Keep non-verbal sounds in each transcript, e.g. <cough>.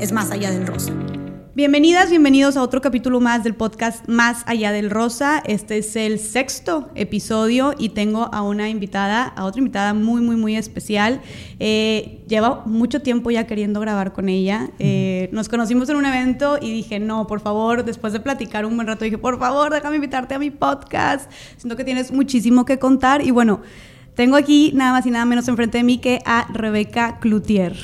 es Más Allá del Rosa. Bienvenidas, bienvenidos a otro capítulo más del podcast Más Allá del Rosa. Este es el sexto episodio y tengo a una invitada, a otra invitada muy, muy, muy especial. Eh, lleva mucho tiempo ya queriendo grabar con ella. Eh, nos conocimos en un evento y dije, no, por favor, después de platicar un buen rato, dije, por favor, déjame invitarte a mi podcast. Siento que tienes muchísimo que contar y bueno. Tengo aquí nada más y nada menos enfrente de mí que a Rebeca Cloutier.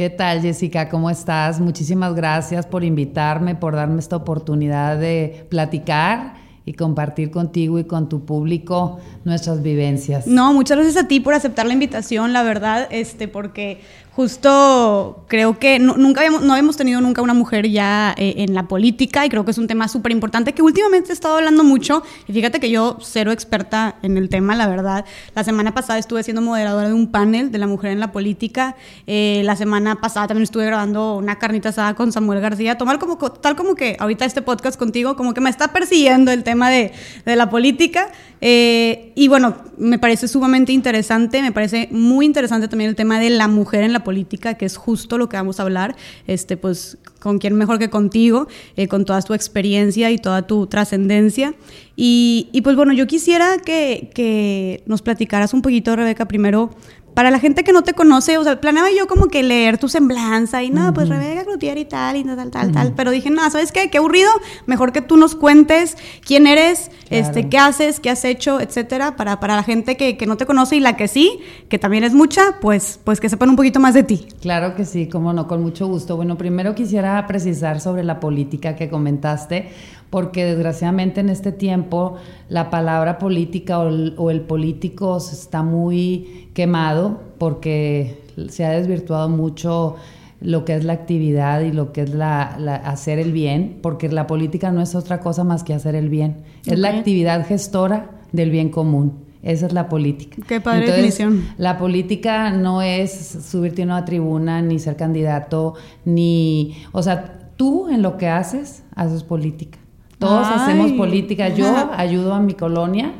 ¿Qué tal, Jessica? ¿Cómo estás? Muchísimas gracias por invitarme, por darme esta oportunidad de platicar y compartir contigo y con tu público nuestras vivencias. No, muchas gracias a ti por aceptar la invitación, la verdad, este, porque justo creo que nunca habíamos, no habíamos tenido nunca una mujer ya eh, en la política y creo que es un tema súper importante que últimamente he estado hablando mucho y fíjate que yo cero experta en el tema, la verdad. La semana pasada estuve siendo moderadora de un panel de la mujer en la política. Eh, la semana pasada también estuve grabando una carnita asada con Samuel García. Tomar como, tal como que ahorita este podcast contigo, como que me está persiguiendo el tema de, de la política. Eh, y bueno, me parece sumamente interesante, me parece muy interesante también el tema de la mujer en la política, que es justo lo que vamos a hablar, este, pues con quién mejor que contigo, eh, con toda tu experiencia y toda tu trascendencia. Y, y, pues bueno, yo quisiera que, que nos platicaras un poquito, Rebeca, primero, para la gente que no te conoce, o sea, planeaba yo como que leer tu semblanza y nada, pues Rebeca Cloutier y tal, y tal, tal, tal, pero dije, nada, ¿sabes qué? Qué aburrido, mejor que tú nos cuentes quién eres, este, qué haces, qué has hecho, etcétera, para, para la gente que, que, no te conoce y la que sí, que también es mucha, pues, pues que sepan un poquito más de ti. Claro que sí, como no, con mucho gusto. Bueno, primero quisiera precisar sobre la política que comentaste porque desgraciadamente en este tiempo la palabra política o el, político está muy quemado porque se ha desvirtuado mucho lo que es la actividad y lo que es la, hacer el bien, porque la política no es otra cosa más que hacer el bien. Es la actividad gestora del bien común. Esa es la política. Qué padre definición. La política no es subirte a una tribuna, ni ser candidato, ni. O sea, tú en lo que haces, haces política. Todos hacemos política. Yo ayudo a mi colonia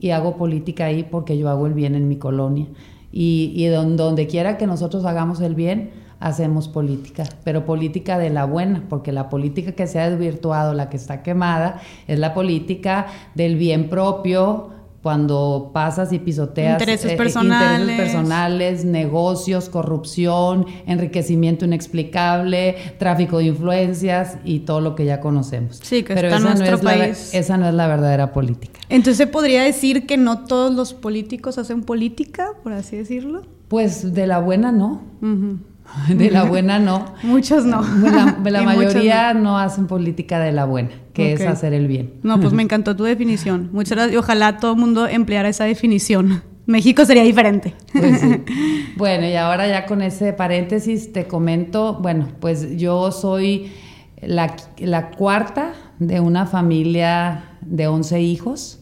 y hago política ahí porque yo hago el bien en mi colonia. Y, y donde, quiera que nosotros hagamos el bien, hacemos política, pero política de la buena, porque la política que se ha desvirtuado, la que está quemada, es la política del bien propio, cuando pasas y pisoteas intereses, eh, personales. intereses personales, negocios, corrupción, enriquecimiento inexplicable, tráfico de influencias y todo lo que ya conocemos. Sí, que está en nuestro país. esa no es la verdadera política. Entonces, ¿se podría decir que no todos los políticos hacen política, por así decirlo? Pues de la buena no. <laughs> De la buena no. <laughs> Muchos no. La, <laughs> mayoría no. hacen política de la buena, que es hacer el bien. No, pues me encantó tu definición. Muchas gracias. Y ojalá todo el mundo empleara esa definición. México sería diferente. Pues bueno, y ahora ya con ese paréntesis te comento, bueno, pues yo soy la, la cuarta de una familia de 11 hijos.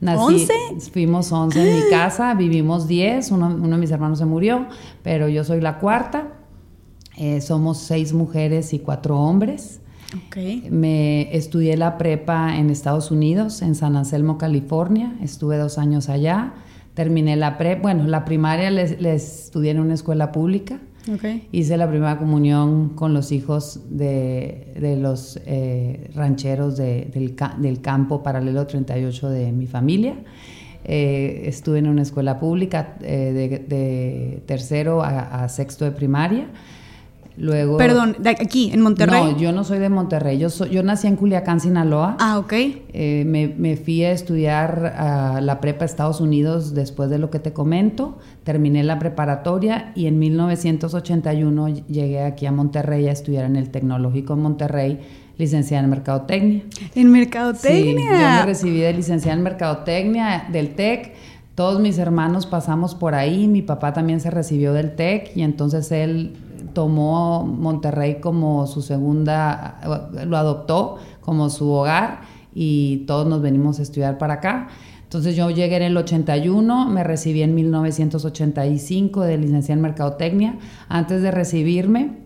Nací, Fuimos 11 en mi <gasps> casa, vivimos 10, uno, uno de mis hermanos se murió, pero yo soy la cuarta. Eh, somos seis mujeres y cuatro hombres. Me estudié la prepa en Estados Unidos, en San Anselmo, California. Estuve dos años allá. Terminé la prepa, bueno, la primaria les, estudié en una escuela pública. Hice la primera comunión con los hijos de, los eh, rancheros del, campo paralelo 38 de mi familia. Eh, estuve en una escuela pública de, tercero a, sexto de primaria. Luego, Perdón, aquí, en Monterrey. No, yo no soy de Monterrey. Yo, soy, yo nací en Culiacán, Sinaloa. Ah, ok. Eh, me, fui a estudiar a la prepa Estados Unidos después de lo que te comento. Terminé la preparatoria y en 1981 llegué aquí a Monterrey a estudiar en el Tecnológico en Monterrey, licenciada en Mercadotecnia. ¿En Mercadotecnia? Sí, yo me recibí de licenciada en Mercadotecnia del TEC. Todos mis hermanos pasamos por ahí. Mi papá también se recibió del TEC y entonces él tomó Monterrey como su segunda, lo adoptó como su hogar y todos nos venimos a estudiar para acá. Entonces yo llegué en el 81, me recibí en 1985 de licenciada en Mercadotecnia. Antes de recibirme,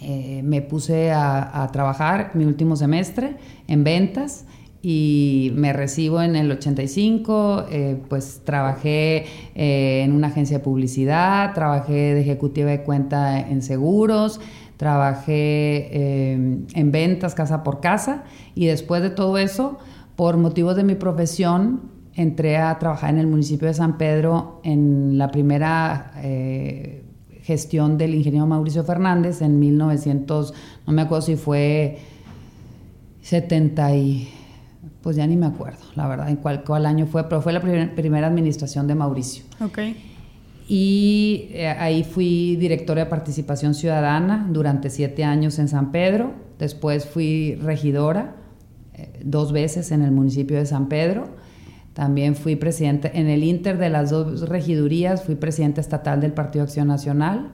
eh, me puse a, trabajar mi último semestre en ventas y me recibo en el 85, eh, pues trabajé eh, en una agencia de publicidad, trabajé de ejecutiva de cuenta en seguros, trabajé en ventas casa por casa y después de todo eso, por motivos de mi profesión, entré a trabajar en el municipio de San Pedro en la primera eh, gestión del ingeniero Mauricio Fernández en 1900, no me acuerdo si fue 70 y pues ya ni me acuerdo, la verdad, en cuál, cuál año fue, pero fue la primera administración de Mauricio. Ok. Y eh, ahí fui directora de participación ciudadana durante siete años en San Pedro. Después fui regidora eh, dos veces en el municipio de San Pedro también fui presidente, en el inter de las dos regidurías, fui presidente estatal del Partido Acción Nacional.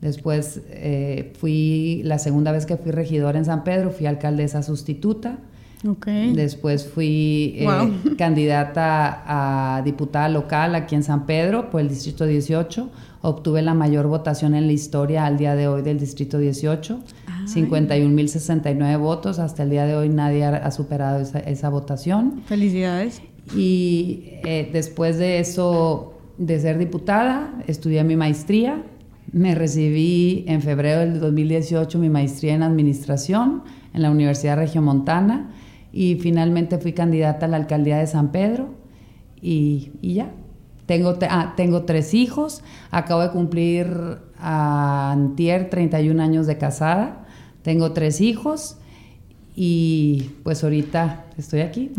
Después eh, fui, la segunda vez que fui regidora en San Pedro, fui alcaldesa sustituta. Okay. Después fui eh, <laughs> candidata a diputada local aquí en San Pedro por el Distrito 18. Obtuve la mayor votación en la historia al día de hoy del Distrito 18. 51.069 votos. Hasta el día de hoy nadie ha, superado esa, esa votación. Felicidades. Y eh, después de eso, de ser diputada, estudié mi maestría. Me recibí en febrero del 2018 mi maestría en administración en la Universidad Regiomontana y finalmente fui candidata a la alcaldía de San Pedro y, ya. Tengo, ah, tengo tres hijos, acabo de cumplir a antier 31 años de casada, tengo tres hijos y pues ahorita estoy aquí.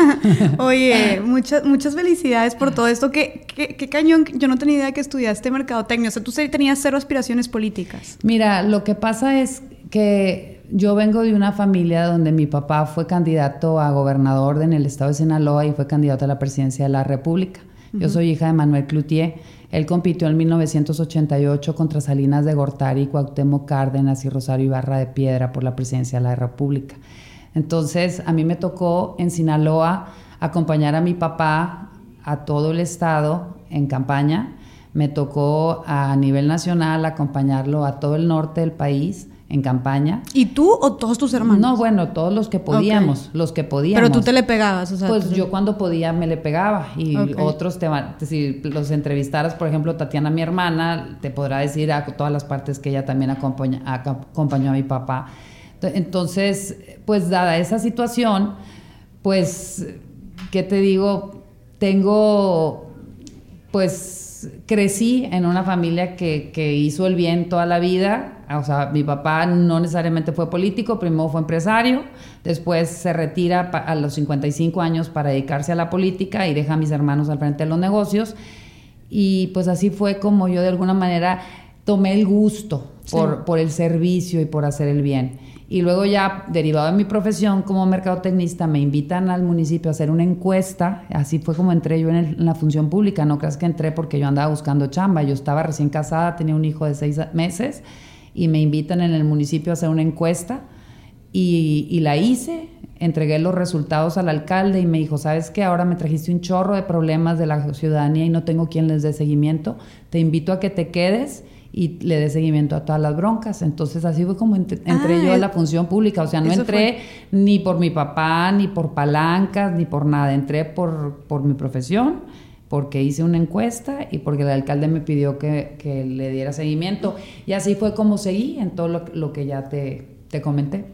<laughs> Oye, muchas, muchas felicidades por todo esto. ¿Qué, qué, cañón, yo no tenía idea que estudiaste mercadotecnia. O sea, tú tenías cero aspiraciones políticas. Mira, lo que pasa es que yo vengo de una familia donde mi papá fue candidato a gobernador en el estado de Sinaloa y fue candidato a la presidencia de la República. Yo soy hija de Manuel Cloutier. Él compitió en 1988 contra Salinas de Gortari, Cuauhtémoc Cárdenas y Rosario Ibarra de Piedra por la presidencia de la República. Entonces, a mí me tocó en Sinaloa acompañar a mi papá a todo el estado en campaña. Me tocó a nivel nacional acompañarlo a todo el norte del país en campaña. ¿Y tú o todos tus hermanos? No, bueno, todos los que podíamos, los que podíamos. Pero tú te le pegabas, o sea. Pues yo cuando podía me le pegaba y otros te van, si los entrevistaras, por ejemplo, Tatiana, mi hermana, te podrá decir a todas las partes que ella también acompaña, acompañó a mi papá. Entonces, pues dada esa situación, pues, ¿qué te digo? Tengo, pues, crecí en una familia que, que hizo el bien toda la vida, o sea, mi papá no necesariamente fue político, primero fue empresario, después se retira a los 55 años para dedicarse a la política y deja a mis hermanos al frente de los negocios. Y pues así fue como yo de alguna manera tomé el gusto por, por el servicio y por hacer el bien. Y luego ya, derivado de mi profesión como mercadotecnista, me invitan al municipio a hacer una encuesta. Así fue como entré yo en, la función pública. No creas que entré porque yo andaba buscando chamba. Yo estaba recién casada, tenía un hijo de seis meses y me invitan en el municipio a hacer una encuesta y, la hice, entregué los resultados al alcalde y me dijo, ¿sabes qué? Ahora me trajiste un chorro de problemas de la ciudadanía y no tengo quien les dé seguimiento, te invito a que te quedes y le dé seguimiento a todas las broncas. Entonces así fue como entré yo a la función pública, o sea, no entré ni por mi papá, ni por palancas, ni por nada, entré por, por mi profesión porque hice una encuesta y porque el alcalde me pidió que, le diera seguimiento. Y así fue como seguí en todo lo, que ya te, te, comenté.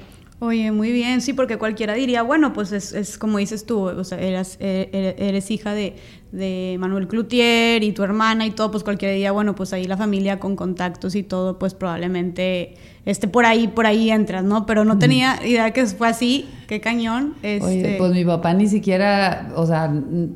Oye, muy bien, sí, porque cualquiera diría, bueno, pues es, es como dices tú, o sea, eras, eh, eres hija de, de Manuel Cloutier y tu hermana y todo, pues cualquier día, bueno, pues ahí la familia con contactos y todo, pues probablemente esté por ahí, por ahí entras, ¿no? Pero no tenía idea que fue así, qué cañón. Este... pues mi papá ni siquiera, o sea,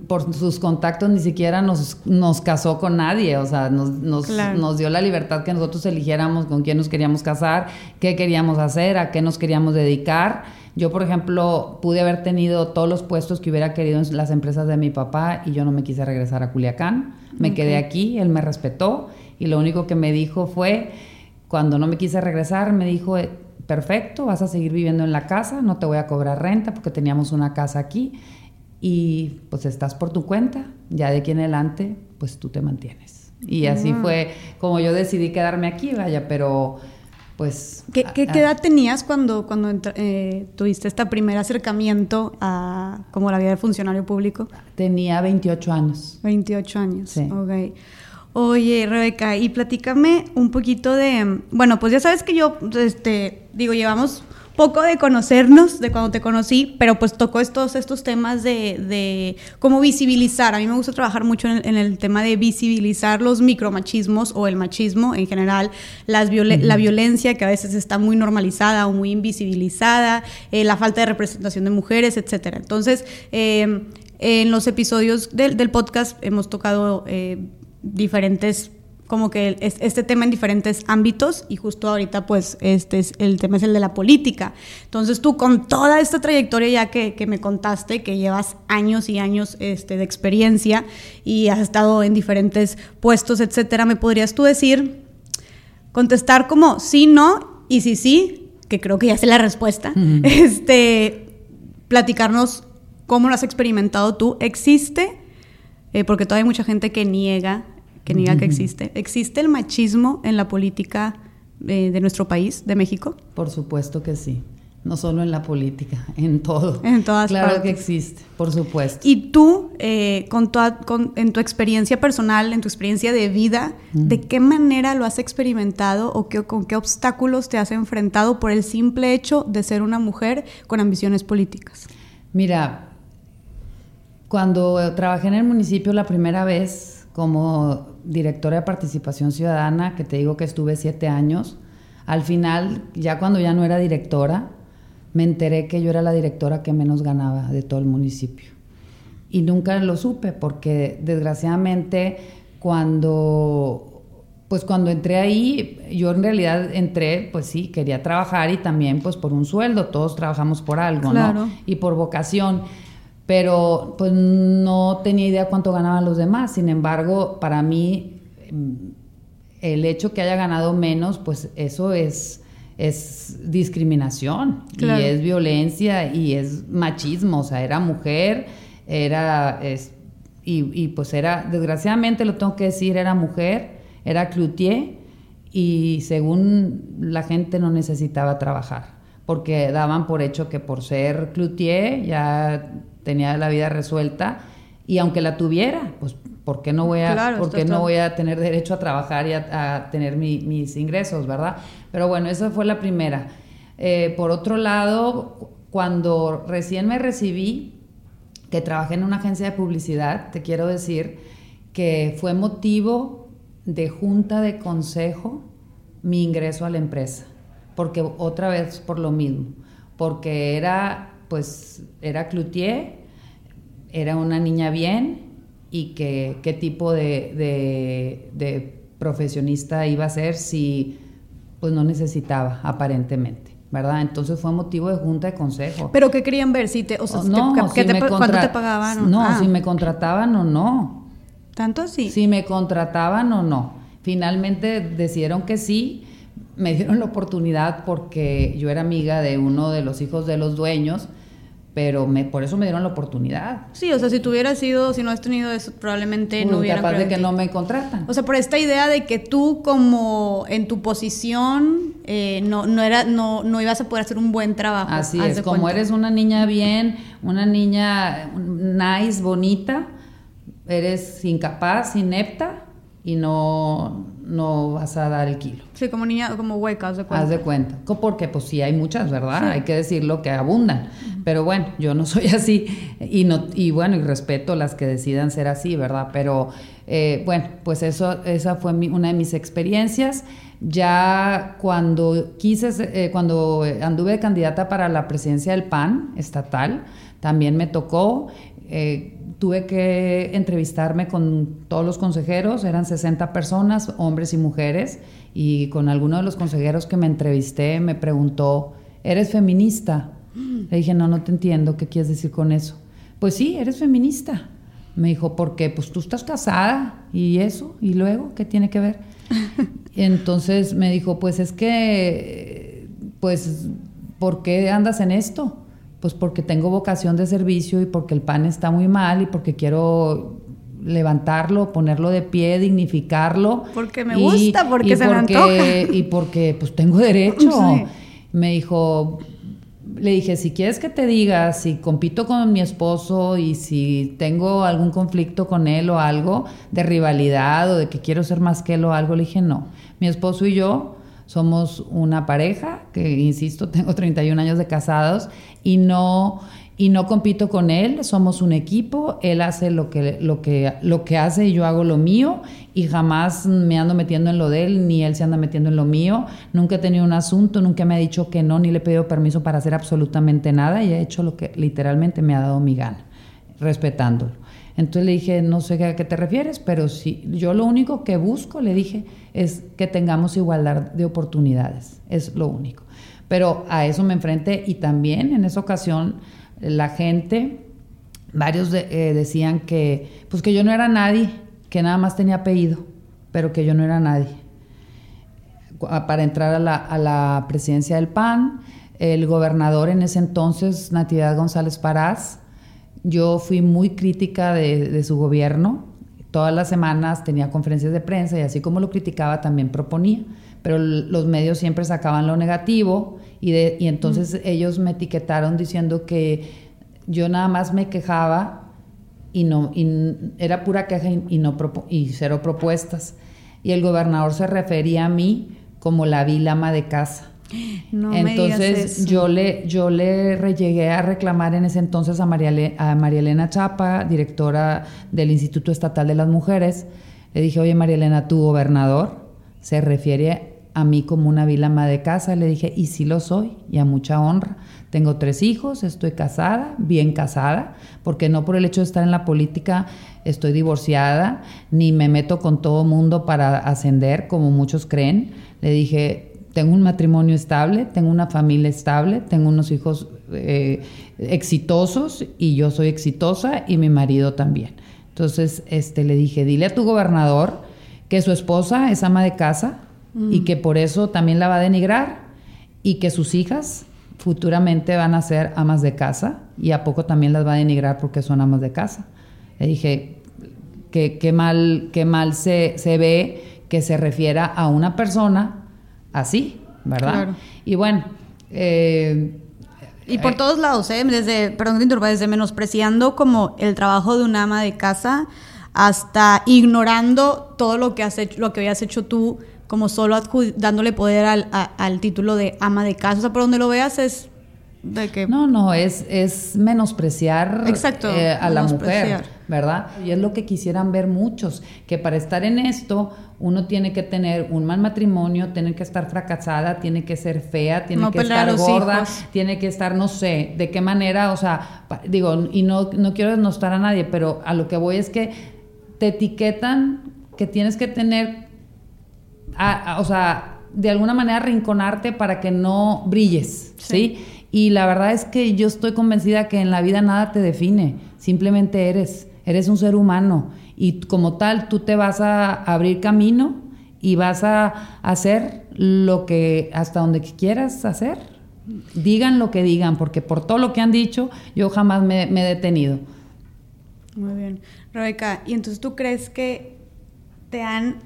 por sus contactos ni siquiera nos, nos casó con nadie, o sea, nos, nos, nos dio la libertad que nosotros eligiéramos con quién nos queríamos casar, qué queríamos hacer, a qué nos queríamos dedicar yo, por ejemplo, pude haber tenido todos los puestos que hubiera querido en las empresas de mi papá y yo no me quise regresar a Culiacán. Me quedé aquí, él me respetó y lo único que me dijo fue Cuando no me quise regresar, me dijo, eh, perfecto, vas a seguir viviendo en la casa, no te voy a cobrar renta porque teníamos una casa aquí y pues estás por tu cuenta, ya de aquí en adelante, pues tú te mantienes. Y así ah. fue como yo decidí quedarme aquí, vaya, pero pues... ¿Qué, qué, edad tenías cuando, cuando eh, tuviste este primer acercamiento a como la vida de funcionario público? Tenía 28 años. 28 años, sí. ok. Oye, Rebeca, y platícame un poquito de, bueno, pues ya sabes que yo, este, digo, llevamos poco de conocernos, de cuando te conocí, pero pues tocó estos, estos temas de, de cómo visibilizar. A mí me gusta trabajar mucho en el, tema de visibilizar los micromachismos o el machismo en general, las la violencia que a veces está muy normalizada o muy invisibilizada, eh, la falta de representación de mujeres, etcétera. Entonces, eh, en los episodios del, del podcast hemos tocado eh, diferentes como que este tema en diferentes ámbitos y justo ahorita pues este es el tema es el de la política. Entonces tú con toda esta trayectoria ya que, que me contaste, que llevas años y años este, de experiencia y has estado en diferentes puestos, etcétera, ¿me podrías tú decir, contestar como sí, no y sí, sí, que creo que ya sé la respuesta, <laughs> este, platicarnos cómo lo has experimentado tú, existe, eh, porque todavía hay mucha gente que niega que niega que existe. ¿Existe el machismo en la política eh, de nuestro país, de México? Por supuesto que sí. No solo en la política, <laughs> en todo. En todas claro que existe, por supuesto. Y tú, eh, con, en tu experiencia personal, en tu experiencia de vida, ¿de qué manera lo has experimentado o qué, con qué obstáculos te has enfrentado por el simple hecho de ser una mujer con ambiciones políticas? Mira, cuando trabajé en el municipio la primera vez como directora de participación ciudadana, que te digo que estuve siete años, al final, ya cuando ya no era directora, me enteré que yo era la directora que menos ganaba de todo el municipio. Y nunca lo supe, porque desgraciadamente cuando, pues cuando entré ahí, yo en realidad entré, pues sí, quería trabajar y también pues por un sueldo, todos trabajamos por algo, ¿no? Y por vocación pero pues no tenía idea cuánto ganaban los demás. Sin embargo, para mí, mm, el hecho que haya ganado menos, pues eso es, es discriminación y es violencia y es machismo. O sea, era mujer, era... y, y, pues era, desgraciadamente lo tengo que decir, era mujer, era cloutier y según la gente no necesitaba trabajar porque daban por hecho que por ser cloutier ya tenía la vida resuelta y aunque la tuviera, pues ¿por qué no voy a, no voy a tener derecho a trabajar y a, tener mis ingresos, verdad? Pero bueno, esa fue la primera. Eh, por otro lado, cuando recién me recibí, que trabajé en una agencia de publicidad, te quiero decir que fue motivo de junta de consejo mi ingreso a la empresa, porque otra vez por lo mismo, porque era pues era cloutier, era una niña bien y que qué tipo de, de, profesionista iba a ser si pues no necesitaba aparentemente. ¿verdad? Entonces fue motivo de junta de consejo. ¿Pero qué querían ver? Si te, o sea, no, ¿cuánto te pagaban? No, ah. si me contrataban o no. ¿Tanto así? Si me contrataban o no. Finalmente decidieron que sí, me dieron la oportunidad porque yo era amiga de uno de los hijos de los dueños pero me, por eso me dieron la oportunidad. Sí, o sea, si tuviera sido, si no has tenido eso, probablemente no hubiera... capaz de que no me contratan. O sea, por esta idea de que tú como en tu posición eh, no, no, era, no, no ibas a poder hacer un buen trabajo. Así es, como eres una niña bien, una niña nice, bonita, eres incapaz, inepta y no, no vas a dar el kilo. Sí, como niña, como hueca, haz de cuenta. Haz de cuenta. Porque pues sí hay muchas, ¿verdad? Hay que decirlo que abundan. Pero bueno, yo no <laughs> soy así y, no, y bueno, y respeto las que decidan ser así, ¿verdad? Pero eh, bueno, pues eso, esa fue una de mis experiencias. Ya cuando quise, eh, cuando anduve de candidata para la presidencia del PAN estatal, también me tocó. Eh, tuve que entrevistarme con todos los consejeros, eran 60 personas, hombres y mujeres, y con alguno de los consejeros que me entrevisté me preguntó, ¿eres feminista? Le dije, no, no te entiendo, ¿qué quieres decir con eso? Pues sí, eres feminista. Me dijo, ¿por qué? Pues tú estás casada y eso, y luego, ¿qué tiene que ver? <laughs> Entonces me dijo, pues es que, pues, ¿por qué andas en esto? Pues porque tengo vocación de servicio y porque el pan está muy mal y porque quiero levantarlo, ponerlo de pie, dignificarlo. Porque me gusta, porque se me antoja. <laughs> Y porque pues tengo derecho. <laughs> Me dijo, le dije, si quieres que te diga si compito con mi esposo y si tengo algún conflicto con él o algo de rivalidad o de que quiero ser más que él o algo, le dije, no. Mi esposo y yo somos una pareja, que insisto, <laughs> tengo 31 años de casados y no y no compito con él, somos un equipo, él hace lo que, lo que, lo que hace y yo hago lo mío y jamás me ando metiendo en lo de él, ni él se anda metiendo en lo mío, nunca he tenido un asunto, nunca me ha dicho que no, ni le he pedido permiso para hacer absolutamente nada y he hecho lo que literalmente me ha dado mi gana, respetándolo. Entonces le dije, no sé a qué te refieres, pero sí, yo lo único que busco, le dije, es que tengamos igualdad de oportunidades, es lo único. Pero a eso me enfrenté y también en esa ocasión la gente, varios eh, decían que, pues que yo no era nadie, que nada más tenía apellido, pero que yo no era nadie. Para entrar a la, presidencia del PAN, el gobernador en ese entonces, Natividad González Parás, yo fui muy crítica de, su gobierno. Todas las semanas tenía conferencias de prensa y así como lo criticaba también proponía, pero los medios siempre sacaban lo negativo y, de, y entonces ellos me etiquetaron diciendo que yo nada más me quejaba y no era pura queja y, no y cero propuestas. Y el gobernador se refería a mí como la vilama de casa. No entonces yo le yo le llegué a reclamar en ese entonces a María, a María Elena Chapa, directora del Instituto Estatal de las Mujeres. Le dije, oye María Elena, tu gobernador se refiere a mí como una vilama de casa. Le dije, y sí lo soy, y a mucha honra. Tengo tres hijos, estoy casada, bien casada, porque no por el hecho de estar en la política estoy divorciada, ni me meto con todo mundo para ascender, como muchos creen. Le dije, tengo un matrimonio estable, tengo una familia estable, tengo unos hijos eh, exitosos y yo soy exitosa y mi marido también. Entonces este, le dije, dile a tu gobernador que su esposa es ama de casa, y que por eso también la va a denigrar y que sus hijas futuramente van a ser amas de casa y a poco también las va a denigrar porque son amas de casa. Le dije, que qué mal, qué mal se, se, ve que se refiera a una persona así, ¿verdad? Y bueno, eh, y por eh, todos lados, ¿eh? desde, perdón desde menospreciando como el trabajo de una ama de casa hasta ignorando todo lo que has hecho, lo que habías hecho tú como solo dándole poder al, al, título de ama de casa. O sea, por donde lo veas es de que... No, no, es, es menospreciar Exacto, eh, a la mujer, ¿verdad? Y es lo que quisieran ver muchos, que para estar en esto uno tiene que tener un mal matrimonio, tiene que estar fracasada, tiene que ser fea, tiene que estar gorda, tiene que estar, no sé, de qué manera, o sea, digo, y no, no quiero desnostar a nadie, pero a lo que voy es que te etiquetan que tienes que tener o sea, de alguna manera rinconarte para que no brilles, ¿sí? Y la verdad es que yo estoy convencida que en la vida nada te define, simplemente eres, eres un ser humano y como tal tú te vas a abrir camino y vas a hacer lo que hasta donde quieras hacer. Digan lo que digan, porque por todo lo que han dicho yo jamás me, he detenido. Muy bien. Rebeca, ¿y entonces tú crees que te han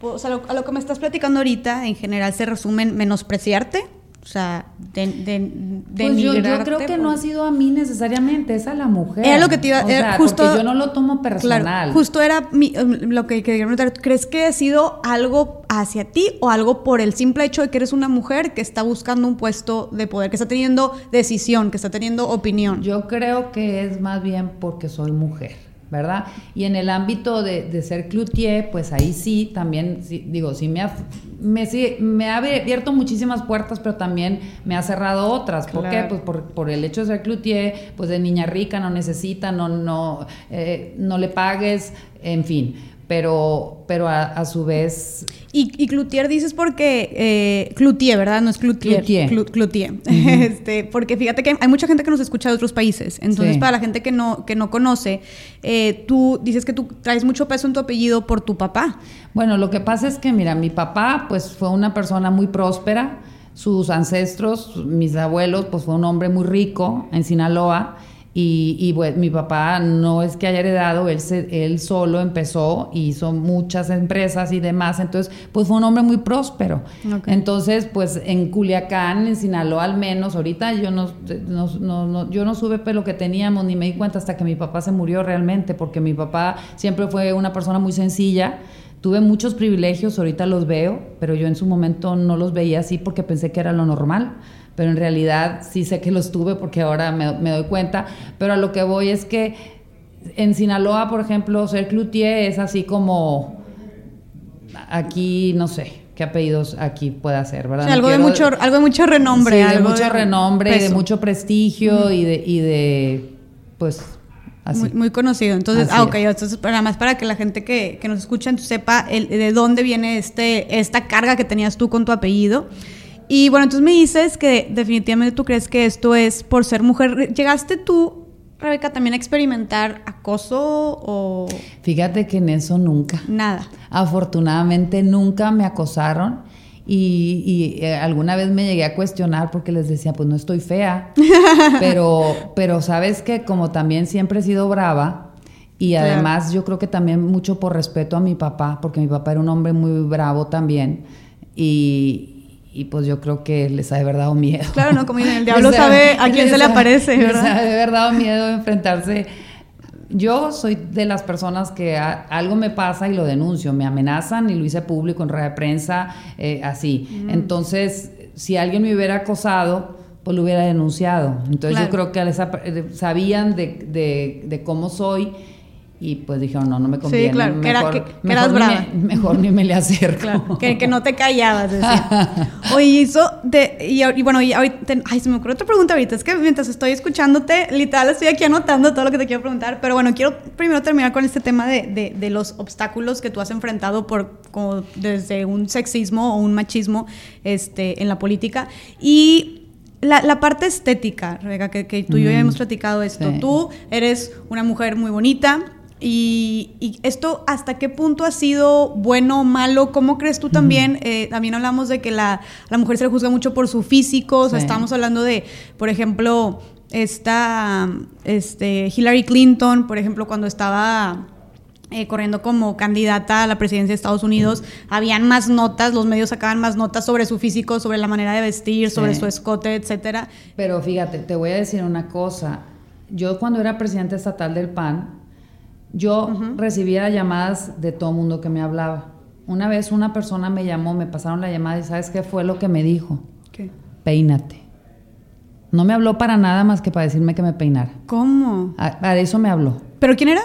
o sea, a lo que me estás platicando ahorita, en general se resume en menospreciarte, o sea, de, de, pues yo, creo que no ha sido a mí necesariamente, es a la mujer. Era lo que te iba a decir. Justo, porque yo no lo tomo personal. Claro, justo era um, lo que quería preguntar. ¿Crees que ha sido algo hacia ti o algo por el simple hecho de que eres una mujer que está buscando un puesto de poder, que está teniendo decisión, que está teniendo opinión? Yo creo que es más bien porque soy mujer. ¿Verdad? Y en el ámbito de, ser cloutier, pues ahí sí, también, digo, sí me ha, me, me ha abierto muchísimas puertas, pero también me ha cerrado otras. ¿Por qué? Pues por, el hecho de ser cloutier, pues de niña rica, no necesita, no, no, eh, no le pagues, en fin. Pero, pero a, su vez... Y, y, Cloutier dices porque... Eh, Cloutier, ¿verdad? No es Cloutier. Cloutier. Cloutier. <laughs> este, porque fíjate que hay mucha gente que nos escucha de otros países. Entonces, para la gente que no, que no conoce, eh, tú dices que tú traes mucho peso en tu apellido por tu papá. Bueno, lo que pasa es que, mira, mi papá pues fue una persona muy próspera. Sus ancestros, mis abuelos, pues fue un hombre muy rico en Sinaloa y, y bueno, mi papá no es que haya heredado, él, él solo empezó, hizo muchas empresas y demás, entonces pues fue un hombre muy próspero. Entonces pues en Culiacán, en Sinaloa al menos, ahorita yo no, no, yo no supe lo que teníamos ni me di cuenta hasta que mi papá se murió realmente, porque mi papá siempre fue una persona muy sencilla. Tuve muchos privilegios, ahorita los veo, pero yo en su momento no los veía así porque pensé que era lo normal pero en realidad sí sé que los tuve porque ahora me, doy cuenta, pero a lo que voy es que en Sinaloa, por ejemplo, ser cloutier es así como aquí, no sé, qué apellidos aquí pueda ser, ¿verdad? algo, de mucho, algo de mucho renombre. Sí, de mucho renombre, de mucho prestigio y, de, y de, pues, Así. Muy, conocido. Entonces, ah, ok, entonces, nada más para que la gente que, que nos escucha sepa el, de dónde viene este, esta carga que tenías tú con tu apellido. Y bueno, entonces me dices que definitivamente tú crees que esto es por ser mujer. ¿Llegaste tú, Rebeca, también a experimentar acoso o...? Fíjate que en eso nunca. Nada. Afortunadamente nunca me acosaron. Y, eh, alguna vez me llegué a cuestionar porque les decía, pues no estoy fea, <laughs> pero, pero sabes que como también siempre he sido brava, y además yo creo que también mucho por respeto a mi papá, porque mi papá era un hombre muy bravo también, y, y pues yo creo que les ha de haber dado miedo. Claro, no, como el <laughs> diablo sabe a quién se le aparece, ¿verdad? Les ha de haber dado miedo enfrentarse. Yo soy de las personas que algo me pasa y lo denuncio, me amenazan y lo hice público en red de prensa, eh, así. Mm. Entonces, si alguien me hubiera acosado, pues lo hubiera denunciado. Entonces yo creo que eh, sabían de, de, de cómo soy y pues dijeron, no, no me conviene. Sí, claro, mejor, que, eras brava. Ni <laughs> mejor ni me le acerco. Claro, que, no te callabas, decía. Oye, eso de, y, bueno, y ahorita, ay, se me ocurrió otra pregunta ahorita. Es que mientras estoy escuchándote, literal estoy aquí anotando todo lo que te quiero preguntar. Pero bueno, quiero primero terminar con este tema de, de, de los obstáculos que tú has enfrentado por, como desde un sexismo o un machismo este, en la política. Y la, la, parte estética, Rebeca, que, que, tú y yo ya hemos platicado esto. Tú eres una mujer muy bonita, y, esto, ¿hasta qué punto ha sido bueno o malo? ¿Cómo crees tú también? Eh, también hablamos de que la, la, mujer se le juzga mucho por su físico. O sea, estamos hablando de, por ejemplo, esta este, Hillary Clinton, por ejemplo, cuando estaba eh, corriendo como candidata a la presidencia de Estados Unidos, habían más notas, los medios sacaban más notas sobre su físico, sobre la manera de vestir, sobre su escote, etcétera. Pero fíjate, te voy a decir una cosa. Yo cuando era presidente estatal del PAN, yo recibía llamadas de todo mundo que me hablaba. Una vez una persona me llamó, me pasaron la llamada y ¿sabes qué fue lo que me dijo? ¿Qué? Peínate. No me habló para nada más que para decirme que me peinara. ¿Cómo? para eso me habló. ¿Pero quién era?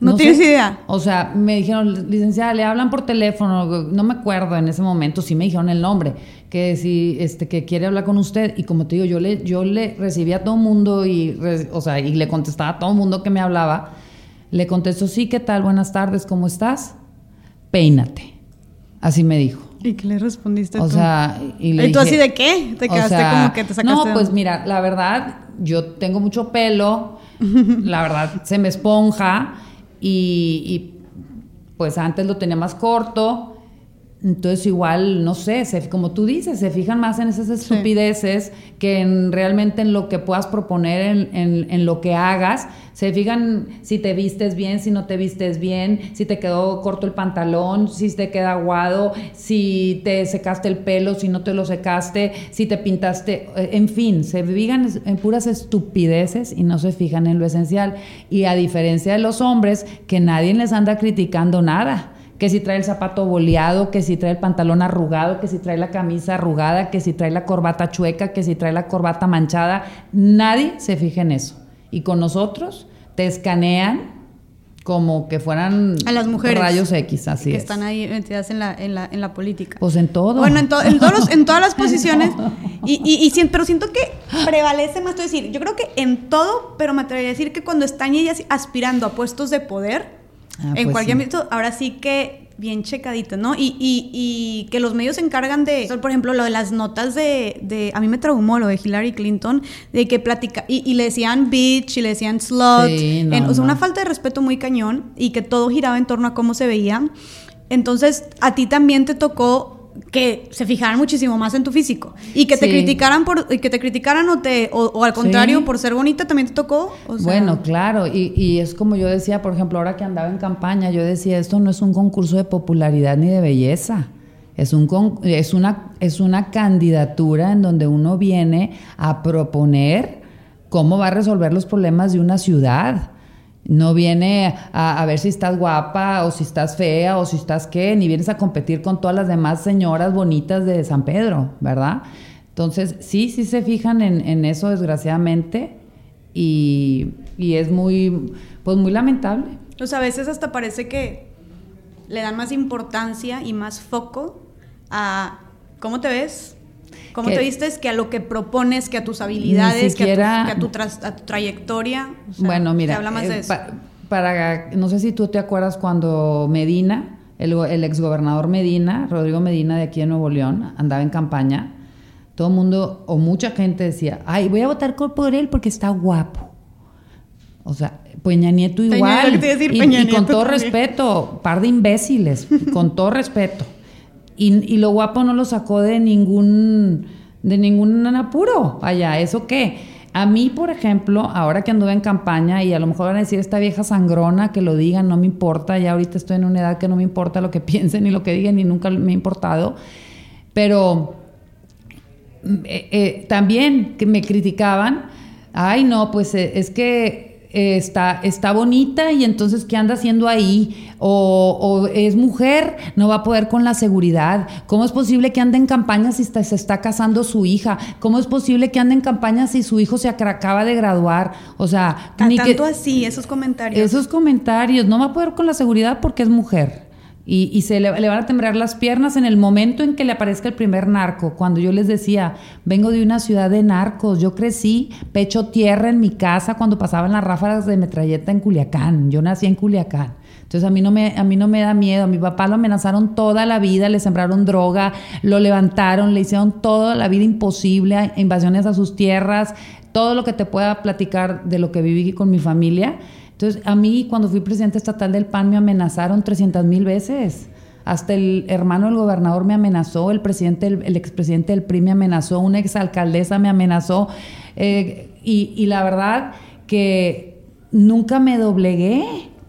No, tienes idea. O sea, me dijeron, licenciada, le hablan por teléfono, no me acuerdo en ese momento, sí me dijeron el nombre, que si este que quiere hablar con usted y como te digo, yo le yo le recibía a todo mundo y o sea, y le contestaba a todo mundo que me hablaba le contestó, sí, ¿qué tal? Buenas tardes, ¿cómo estás? Peínate. Así me dijo. ¿Y qué le respondiste o tú? sea, y le tú así de qué? ¿Te quedaste como que te sacaste? No, pues mira, la verdad, yo tengo mucho pelo, <laughs> la verdad, se me esponja y, y pues antes lo tenía más corto entonces igual, no sé, como tú dices, se fijan más en esas estupideces que en, realmente en lo que puedas proponer, en, en, lo que hagas. Se fijan si te vistes bien, si no te vistes bien, si te quedó corto el pantalón, si te queda aguado, si te secaste el pelo, si no te lo secaste, si te pintaste, eh, en fin, se fijan en puras estupideces y no se fijan en lo esencial. Y a diferencia de los hombres, que nadie les anda criticando nada que si trae el zapato boleado, que si trae el pantalón arrugado, que si trae la camisa arrugada, que si trae la corbata chueca, que si trae la corbata manchada. Nadie se fija en eso. Y con nosotros te escanean como que fueran a las mujeres rayos X, así que están ahí metidas en la, en la, en la política. Pues en todo. Bueno, en, en, todos en todas las <laughs> posiciones. y, y, y, pero siento que prevalece más, decir, yo creo que en todo, pero me atrevería a decir que cuando están ellas aspirando a puestos de poder, Ah, en pues cualquier ámbito, ahora sí que bien checadito, ¿no? Y, y, y, que los medios se encargan de, por ejemplo, lo de las notas de, de a mí me traumó lo de Hillary Clinton, de que platica, y, le decían bitch, y le decían slut, o sea, una falta de respeto muy cañón, y que todo giraba en torno a cómo se veía. Entonces, a ti también te tocó que se fijaran muchísimo más en tu físico y que te criticaran por que te criticaran o te o, al contrario por ser bonita también te tocó bueno claro y, y, es como yo decía por ejemplo ahora que andaba en campaña yo decía esto no es un concurso de popularidad ni de belleza es un es una es una candidatura en donde uno viene a proponer cómo va a resolver los problemas de una ciudad no viene a, ver si estás guapa o si estás fea o si estás qué, ni vienes a competir con todas las demás señoras bonitas de San Pedro, ¿verdad? Entonces, sí, sí se fijan en, eso, desgraciadamente, y, y, es muy, pues muy lamentable. O sea, a veces hasta parece que le dan más importancia y más foco a cómo te ves, cómo te vistes, que a lo que propones, que a tus habilidades, que, a tu, trayectoria. bueno, mira, habla más de eh, eso. para, no sé si tú te acuerdas cuando Medina, el, el exgobernador Medina, Rodrigo Medina de aquí en Nuevo León, andaba en campaña, todo el mundo o mucha gente decía, ay, voy a votar por él porque está guapo. O sea, Peña Nieto igual. y, con todo respeto, par de imbéciles, con todo respeto. Y, lo guapo no lo sacó de ningún, de ningún apuro. Vaya, ¿eso qué? A mí, por ejemplo, ahora que anduve en campaña y a lo mejor van a decir esta vieja sangrona que lo digan, no me importa, ya ahorita estoy en una edad que no me importa lo que <laughs> piensen ni lo que digan y nunca me ha importado, pero eh, eh, también que me criticaban, ay no, pues eh, es que está, está bonita y entonces ¿qué anda haciendo ahí? O, es mujer, no va a poder con la seguridad. ¿Cómo es posible que ande en campaña si se está casando su hija? ¿Cómo es posible que ande en campaña si su hijo se acaba de graduar? O sea, ni tanto así, esos comentarios. Esos comentarios, no va a poder con la seguridad porque es mujer. Y, se le, van a temblar las piernas en el momento en que le aparezca el primer narco. Cuando yo les decía, vengo de una ciudad de narcos, yo crecí pecho tierra en mi casa cuando pasaban las ráfagas de metralleta en Culiacán. Yo nací en Culiacán. Entonces a mí no me, a mí no me da miedo. A mi papá lo amenazaron toda la vida, le sembraron droga, lo levantaron, le hicieron toda la vida imposible, invasiones a sus tierras, todo lo que te pueda platicar de lo que viví con mi familia. Entonces, a mí cuando fui presidente estatal del PAN me amenazaron 300 mil veces. Hasta el hermano del gobernador me amenazó, el presidente, el, expresidente del PRI me amenazó, una exalcaldesa me amenazó. Eh, y, y la verdad que nunca me doblegué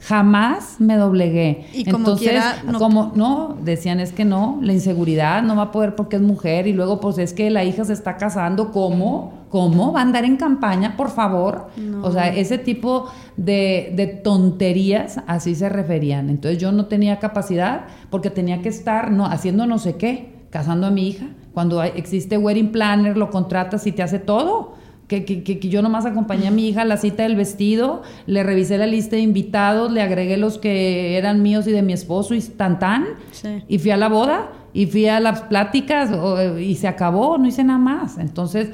jamás me doblegué. Y como Entonces, no... como no, decían es que no, la inseguridad no va a poder porque es mujer y luego pues es que la hija se está casando, ¿cómo? ¿Cómo va a andar en campaña, por favor? O sea, ese tipo de, de, tonterías así se referían. Entonces yo no tenía capacidad porque tenía que estar no, haciendo no sé qué, casando a mi hija. Cuando existe wedding planner, lo contratas y te hace todo que, que, que, yo nomás acompañé a mi hija a la cita del vestido, le revisé la lista de invitados, le agregué los que eran míos y de mi esposo y tan tan, y fui a la boda y fui a las pláticas y se acabó, no hice nada más. Entonces,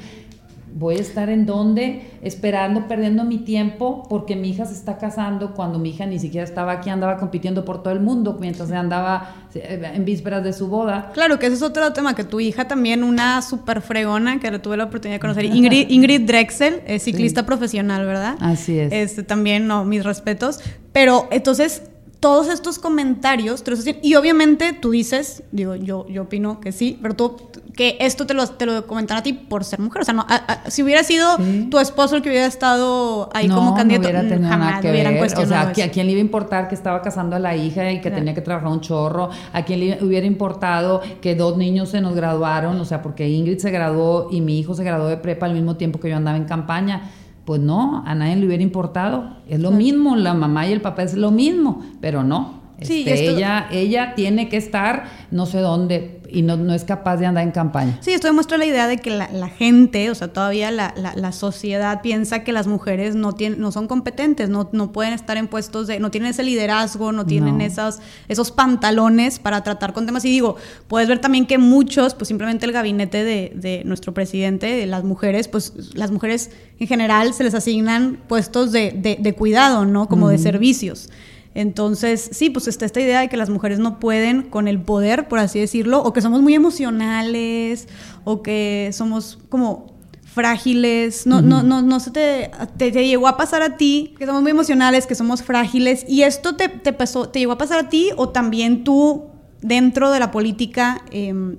voy a estar en donde esperando, perdiendo mi tiempo porque mi hija se está casando cuando mi hija ni siquiera estaba aquí, andaba compitiendo por todo el mundo mientras se andaba eh, en vísperas de su boda. Claro, que ese es otro tema, que tu hija también, una súper fregona que tuve la oportunidad de conocer, Ingrid, <laughs> Ingrid Drexel, es ciclista profesional, ¿verdad? Así es. Este, también, no, mis respetos. Pero entonces todos estos comentarios y obviamente tú dices, digo, yo, yo opino que sí, pero tú, que esto te lo, te lo comentan a ti por ser mujer, o sea, no, si hubiera sido tu esposo el que hubiera estado ahí como candidato, no hubiera jamás que hubieran cuestionado. O sea, ¿a quién le iba a importar que estaba casando a la hija y que tenía que trabajar un chorro? ¿A quién le hubiera importado que dos niños se nos graduaron? O sea, porque Ingrid se graduó y mi hijo se graduó de prepa al mismo tiempo que yo andaba en campaña pues no, a nadie le hubiera importado. Es lo mismo, la mamá y el papá es lo mismo, pero no. Este, ella, ella tiene que estar no sé dónde y no, no, es capaz de andar en campaña. Sí, esto demuestra la idea de que la, gente, o sea, todavía la, la, sociedad piensa que las mujeres no, tienen, no son competentes, no, no pueden estar en puestos de, no tienen ese liderazgo, no tienen Esos, esos pantalones para tratar con temas. Y digo, puedes ver también que muchos, pues simplemente el gabinete de, de nuestro presidente, de las mujeres, pues las mujeres en general se les asignan puestos de, de, cuidado, ¿no? Como de servicios. Entonces, sí, pues está esta idea de que las mujeres no pueden con el poder, por así decirlo, o que somos muy emocionales, o que somos como frágiles, no, no, no, no se te, te, llegó a pasar a ti, que somos muy emocionales, que somos frágiles, y esto te, te pasó, te llegó a pasar a ti, o también tú dentro de la política, em,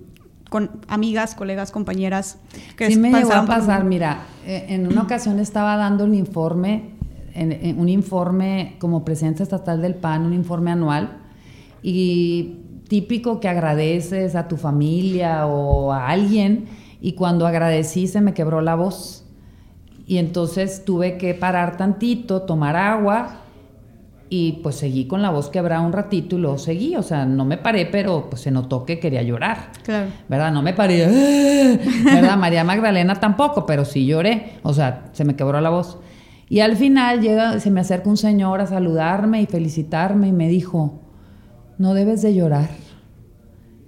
con amigas, colegas, compañeras. Que sí me llegó a pasar, mira, eh, en una ocasión estaba dando un informe, en, un informe como presidenta estatal del PAN, un informe anual, y típico que agradeces a tu familia o a alguien, y cuando agradecí se me quebró la voz. Y entonces tuve que parar tantito, tomar agua y pues seguí con la voz quebrada un ratito y luego seguí. O sea, no me paré, pero pues se notó que quería llorar. Claro. ¿Verdad? No me paré. ¿Verdad? María Magdalena tampoco, pero sí lloré. O sea, se me quebró la voz. Y al final llega, se me acerca un señor a saludarme y felicitarme y me dijo, no debes de llorar.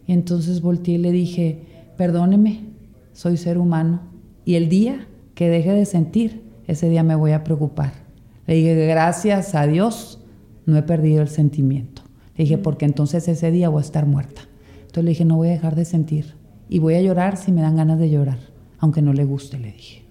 Y entonces volteé y le dije, perdóneme, soy ser humano. Y el día que deje de sentir, ese día me voy a preocupar. Le dije, gracias a Dios, no he perdido el sentimiento. Le dije, porque entonces ese día voy a estar muerta. Entonces le dije, no voy a dejar de sentir. Y voy a llorar si me dan ganas de llorar, aunque no le guste, le dije.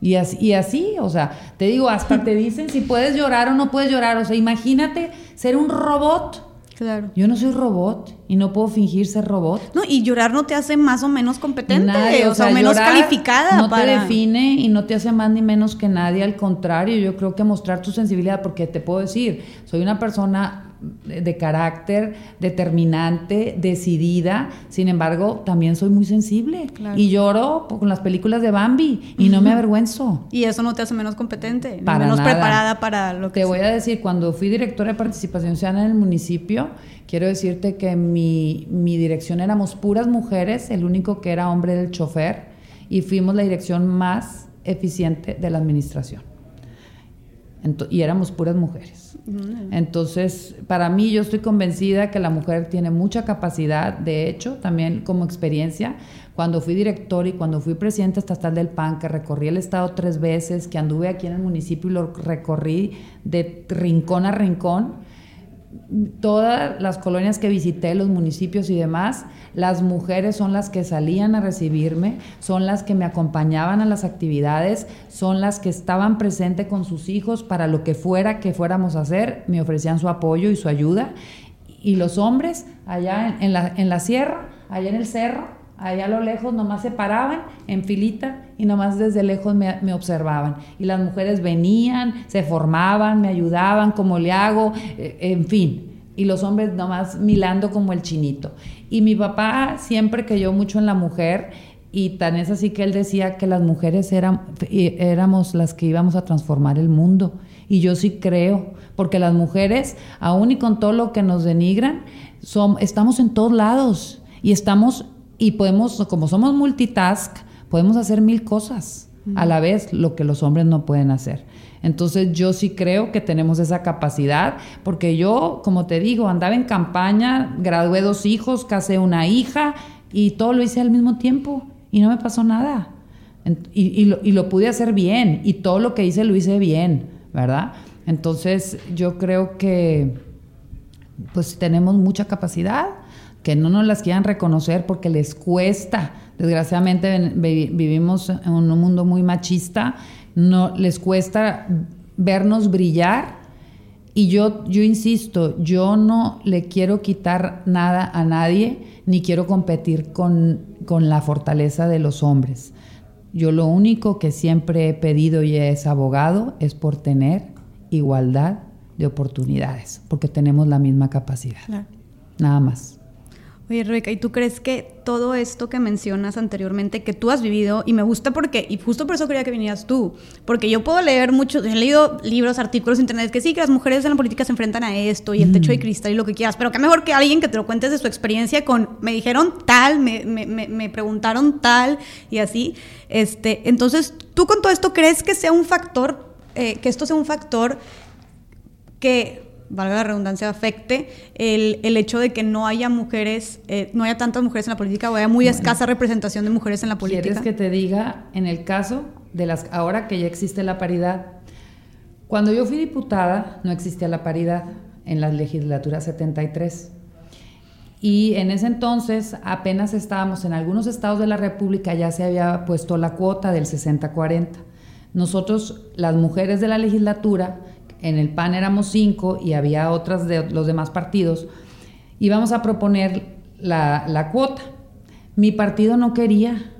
Y así, y así, o sea, te digo, hasta te dicen si puedes llorar o no puedes llorar. O sea, imagínate ser un robot Claro. Yo no soy robot y no puedo fingir ser robot. No, y llorar no te hace más o menos competente, o, sea, menos calificada. No te define y no te hace más ni menos que nadie, al contrario, yo creo que mostrar tu sensibilidad, porque te puedo decir, soy una persona de carácter, determinante, decidida. Sin embargo, también soy muy sensible y lloro con las películas de Bambi y no me avergüenzo. Y eso no te hace menos competente, menos preparada para lo que Te voy a decir, cuando fui directora de participación ciudadana en el municipio, quiero decirte que mi, mi dirección éramos puras mujeres, el único que era hombre del chofer y fuimos la dirección más eficiente de la administración. y éramos puras mujeres. Entonces, para mí yo estoy convencida que la mujer tiene mucha capacidad, de hecho, también como experiencia, cuando fui director y cuando fui presidenta estatal del PAN, que recorrí el estado tres veces, que anduve aquí en el municipio y lo recorrí de rincón a rincón, todas las colonias que visité, los municipios y demás, las mujeres son las que salían a recibirme, son las que me acompañaban a las actividades, son las que estaban presentes con sus hijos para lo que fuera que fuéramos a hacer, me ofrecían su apoyo y su ayuda. Y los hombres allá en, la, en la sierra, allá en el cerro, allá a lo lejos nomás se paraban en filita y nomás desde lejos me, observaban. Y las mujeres venían, se formaban, me ayudaban, como le hago, eh, en fin. Y los hombres nomás milando como el chinito. Y mi papá siempre creyó mucho en la mujer y tan es así que él decía que las mujeres eran, éramos las que íbamos a transformar el mundo. Y yo sí creo, porque las mujeres, aún y con todo lo que nos denigran, estamos en todos lados y estamos y podemos, como somos multitask, podemos hacer mil cosas a la vez, lo que los hombres no pueden hacer. Entonces yo sí creo que tenemos esa capacidad, porque yo, como te digo, andaba en campaña, gradué dos hijos, casé una hija y todo lo hice al mismo tiempo y no me pasó nada. Y, lo, y lo pude hacer bien y todo lo que hice lo hice bien, ¿verdad? Entonces yo creo que pues tenemos mucha capacidad que no nos las quieran reconocer porque les cuesta. Desgraciadamente vivimos en un mundo muy machista, no les cuesta vernos brillar y yo yo insisto, yo no le quiero quitar nada a nadie ni quiero competir con, con la fortaleza de los hombres. Yo lo único que siempre he pedido y es abogado es por tener igualdad de oportunidades, porque tenemos la misma capacidad. Nada más. Oye, Rebeca, ¿y tú crees que todo esto que mencionas anteriormente, que tú has vivido, y me gusta porque, y justo por eso quería que vinieras tú, porque yo puedo leer mucho, he leído libros, artículos, internet, que sí, que las mujeres en la política se enfrentan a esto, y el techo de mm. cristal y lo que quieras, pero qué mejor que alguien que te lo cuentes de su experiencia con, me dijeron tal, me, me, me preguntaron tal, y así. Este, entonces, ¿tú con todo esto crees que sea un factor, eh, que esto sea un factor que valga la redundancia, afecte el, el, hecho de que no haya mujeres, eh, no haya tantas mujeres en la política o haya muy escasa representación de mujeres en la política. ¿Quieres que te diga, en el caso de las, ahora que ya existe la paridad, Cuando yo fui diputada no existía la paridad en la legislatura 73. Y en ese entonces apenas estábamos en algunos estados de la República, ya se había puesto la cuota del 60-40. Nosotros, las mujeres de la legislatura, en el PAN éramos cinco y había otras de los demás partidos, íbamos a proponer la, la cuota. Mi partido no quería,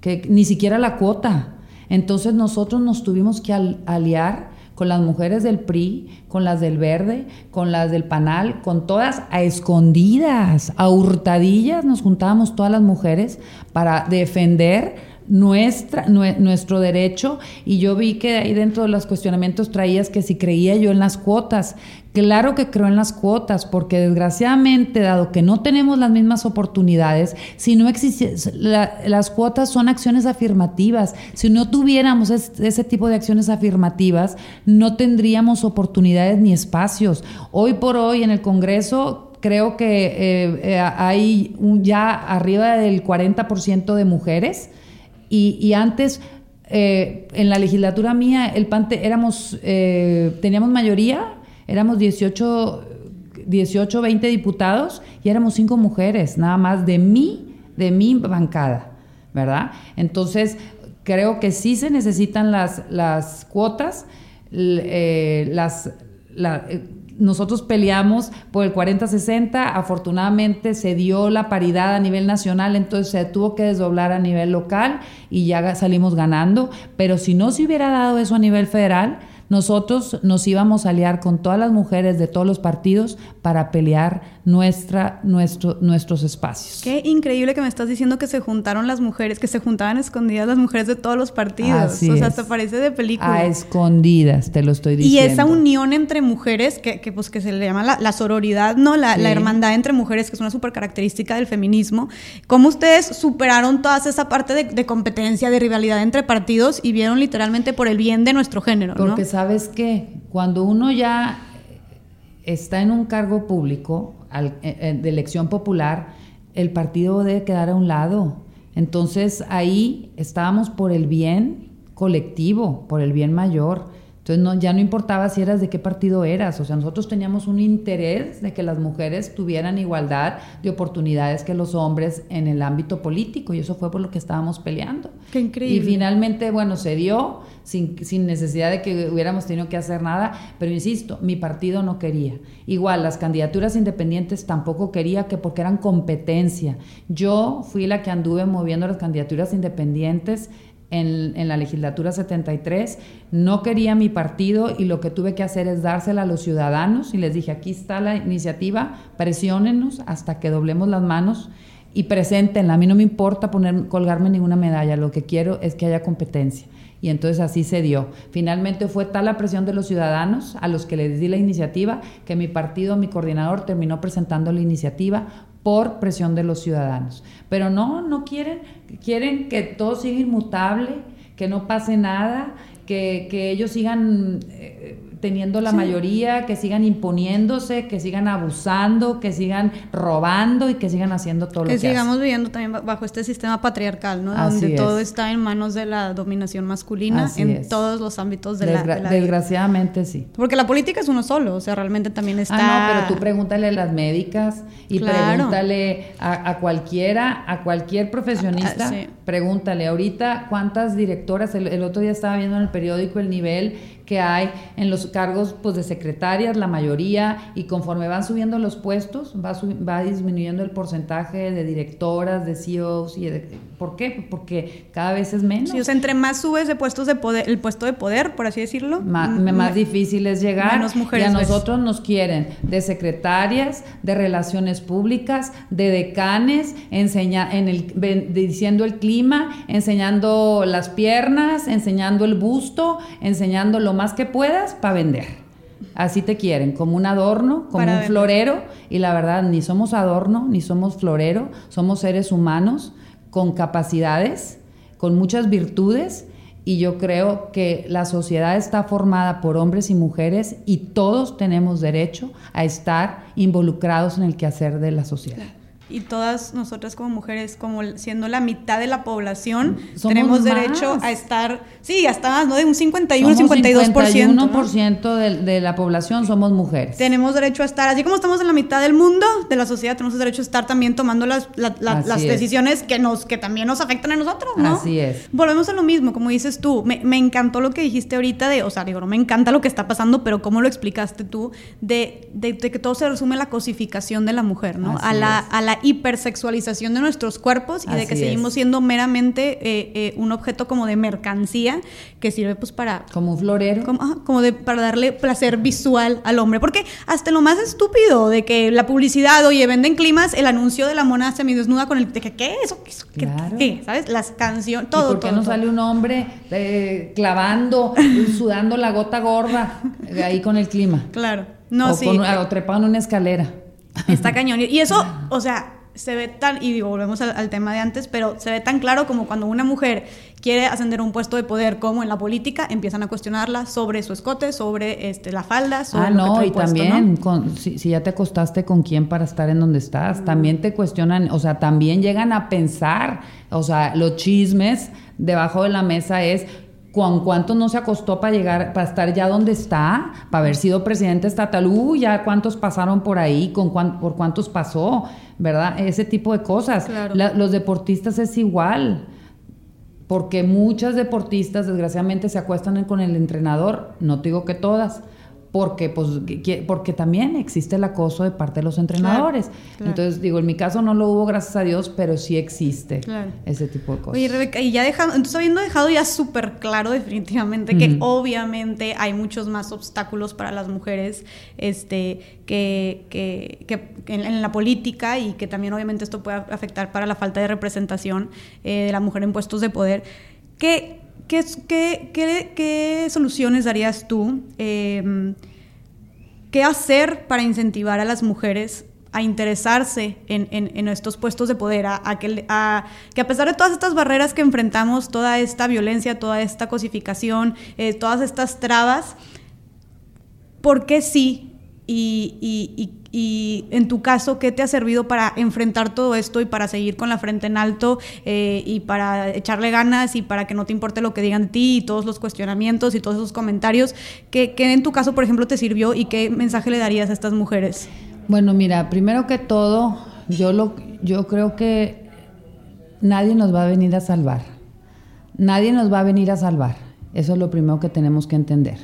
que ni siquiera la cuota. Entonces nosotros nos tuvimos que aliar con las mujeres del PRI, con las del Verde, con las del Panal, con todas a escondidas, a hurtadillas, nos juntábamos todas las mujeres para defender nuestra, nuestro derecho y yo vi que ahí dentro de los cuestionamientos traías que si creía yo en las cuotas. Claro que creo en las cuotas, porque desgraciadamente, dado que no tenemos las mismas oportunidades, si no existe, las cuotas son acciones afirmativas. Si no tuviéramos ese tipo de acciones afirmativas, no tendríamos oportunidades ni espacios. Hoy por hoy en el Congreso creo que eh, eh, hay ya arriba del 40% de mujeres y, antes, eh, en la legislatura mía, el PANTE, éramos, eh, teníamos mayoría, éramos 18, 18, 20 diputados y éramos cinco mujeres, nada más de mí, de mi bancada, ¿verdad? Entonces, creo que sí se necesitan las, las cuotas, eh, las... La, nosotros peleamos por el 40-60, afortunadamente se dio la paridad a nivel nacional, entonces se tuvo que desdoblar a nivel local y ya salimos ganando, pero si no se hubiera dado eso a nivel federal, nosotros nos íbamos a aliar con todas las mujeres de todos los partidos para pelear nuestra, nuestro, nuestros espacios. Qué increíble que me estás diciendo que se juntaron las mujeres, que se juntaban escondidas las mujeres de todos los partidos. o sea, hasta parece de película. A escondidas, te lo estoy diciendo. Y esa unión entre mujeres, que, que pues que se le llama la, sororidad, ¿no? La, la, hermandad entre mujeres, que es una súper característica del feminismo. ¿Cómo ustedes superaron toda esa parte de, de, competencia, de rivalidad entre partidos y vieron literalmente por el bien de nuestro género, Porque sabes que cuando uno ya está en un cargo público eh, eh, de elección popular, el partido debe quedar a un lado. Entonces ahí estábamos por el bien colectivo, por el bien mayor. Entonces no, ya no importaba si eras de qué partido eras, o sea, nosotros teníamos un interés de que las mujeres tuvieran igualdad de oportunidades que los hombres en el ámbito político y eso fue por lo que estábamos peleando. Qué increíble. Y finalmente, bueno, se dio sin, sin necesidad de que hubiéramos tenido que hacer nada, pero insisto, mi partido no quería. Igual, las candidaturas independientes tampoco quería que porque eran competencia. Yo fui la que anduve moviendo las candidaturas independientes en, la legislatura 73. No quería mi partido y lo que tuve que hacer es dársela a los ciudadanos y les dije, aquí está la iniciativa, presionenos hasta que doblemos las manos y preséntenla. A mí no me importa poner, colgarme ninguna medalla, lo que quiero es que haya competencia. Y entonces así se dio. Finalmente fue tal la presión de los ciudadanos a los que les di la iniciativa que mi partido, mi coordinador, terminó presentando la iniciativa por presión de los ciudadanos. Pero no, no quieren, quieren que todo siga inmutable, que no pase nada, que, que ellos sigan eh, teniendo la mayoría, que sigan imponiéndose, que sigan abusando, que sigan robando y que sigan haciendo todo lo que Que sigamos viviendo también bajo este sistema patriarcal, ¿no? Donde todo está en manos de la dominación masculina en todos los ámbitos de, la, Desgraciadamente sí. Porque la política es uno solo, o sea, realmente también está... Ah, no, pero tú pregúntale a las médicas y pregúntale a, cualquiera, a cualquier profesionista, ah, pregúntale ahorita cuántas directoras, el, el otro día estaba viendo en el periódico el nivel que hay en los cargos pues, de secretarias, la mayoría, y conforme van subiendo los puestos, va, va disminuyendo el porcentaje de directoras, de CEOs. Y ¿Por qué? Porque cada vez es menos. Sí, o sea, entre más subes de puestos de poder, el puesto de poder, por así decirlo, más, más difícil es llegar. Menos mujeres y a nosotros nos quieren de secretarias, de relaciones públicas, de decanes, enseña, en el, diciendo el clima, enseñando las piernas, enseñando el busto, enseñando lo más que puedas para vender. Así te quieren, como un adorno, como un florero, y la verdad, ni somos adorno, ni somos florero, somos seres humanos con capacidades, con muchas virtudes, y yo creo que la sociedad está formada por hombres y mujeres y todos tenemos derecho a estar involucrados en el quehacer de la sociedad. Y todas nosotras como mujeres, como siendo la mitad de la población, tenemos derecho a estar, sí, hasta más, ¿no? De un 51, somos 52%. 51% de, de la población somos mujeres. Tenemos derecho a estar, así como estamos en la mitad del mundo de la sociedad, tenemos derecho a estar también tomando las, las decisiones que, nos, que también nos afectan a nosotros, ¿no? Así es. Volvemos a lo mismo, como dices tú, me, me encantó lo que dijiste ahorita de, o sea, digo, no me encanta lo que está pasando, pero cómo lo explicaste tú, de, de, que todo se resume a la cosificación de la mujer, ¿no? a la, a la hipersexualización de nuestros cuerpos y de que seguimos siendo meramente eh, eh, un objeto como de mercancía que sirve pues para... Como un florero. Como, de, para darle placer visual al hombre. Porque hasta lo más estúpido de que la publicidad, oye, venden climas, el anuncio de la mona semidesnuda con el... De que, ¿Qué? ¿Eso? ¿Qué? ¿Qué? ¿Sabes? Las canciones, todo. ¿Y por qué no sale un hombre eh, clavando, sudando la gota gorda ahí con el clima? Claro. No, o sí. o trepando en una escalera. Está cañón. Y eso, o sea, se ve tan, y digo, volvemos al, tema de antes, pero se ve tan claro como cuando una mujer quiere ascender a un puesto de poder como en la política, empiezan a cuestionarla sobre su escote, sobre este, la falda, sobre Ah, no, y también, si, ya te acostaste con quién para estar en donde estás, también te cuestionan, o sea, también llegan a pensar, o sea, los chismes debajo de la mesa es con cuánto no se acostó para llegar, para estar ya donde está, para haber sido presidente estatal, uh, ya cuántos pasaron por ahí, con por cuántos pasó, ¿verdad? Ese tipo de cosas. los deportistas es igual, porque muchas deportistas desgraciadamente se acuestan con el entrenador, no te digo que todas, porque pues porque también existe el acoso de parte de los entrenadores. Entonces, digo, en mi caso no lo hubo, gracias a Dios, pero sí existe ese tipo de cosas. Oye, Rebeca, y ya dejando, entonces habiendo dejado ya súper claro definitivamente que obviamente hay muchos más obstáculos para las mujeres este, que, que, que en, la política y que también obviamente esto puede afectar para la falta de representación eh, de la mujer en puestos de poder. ¿Qué, ¿Qué, soluciones darías tú? Em, ¿Qué hacer para incentivar a las mujeres a interesarse en, estos puestos de poder, a, que, a, pesar de todas estas barreras que enfrentamos, toda esta violencia, toda esta cosificación, eh, todas estas trabas, ¿por qué sí? Y, y en tu caso, ¿qué te ha servido para enfrentar todo esto y para seguir con la frente en alto eh, y para echarle ganas y para que no te importe lo que digan de ti y todos los cuestionamientos y todos esos comentarios? ¿Qué, en tu caso, por ejemplo, te sirvió y qué mensaje le darías a estas mujeres? Bueno, mira, primero que todo, yo, lo, yo creo que nadie nos va a venir a salvar. Nadie nos va a venir a salvar. Eso es lo primero que tenemos que entender.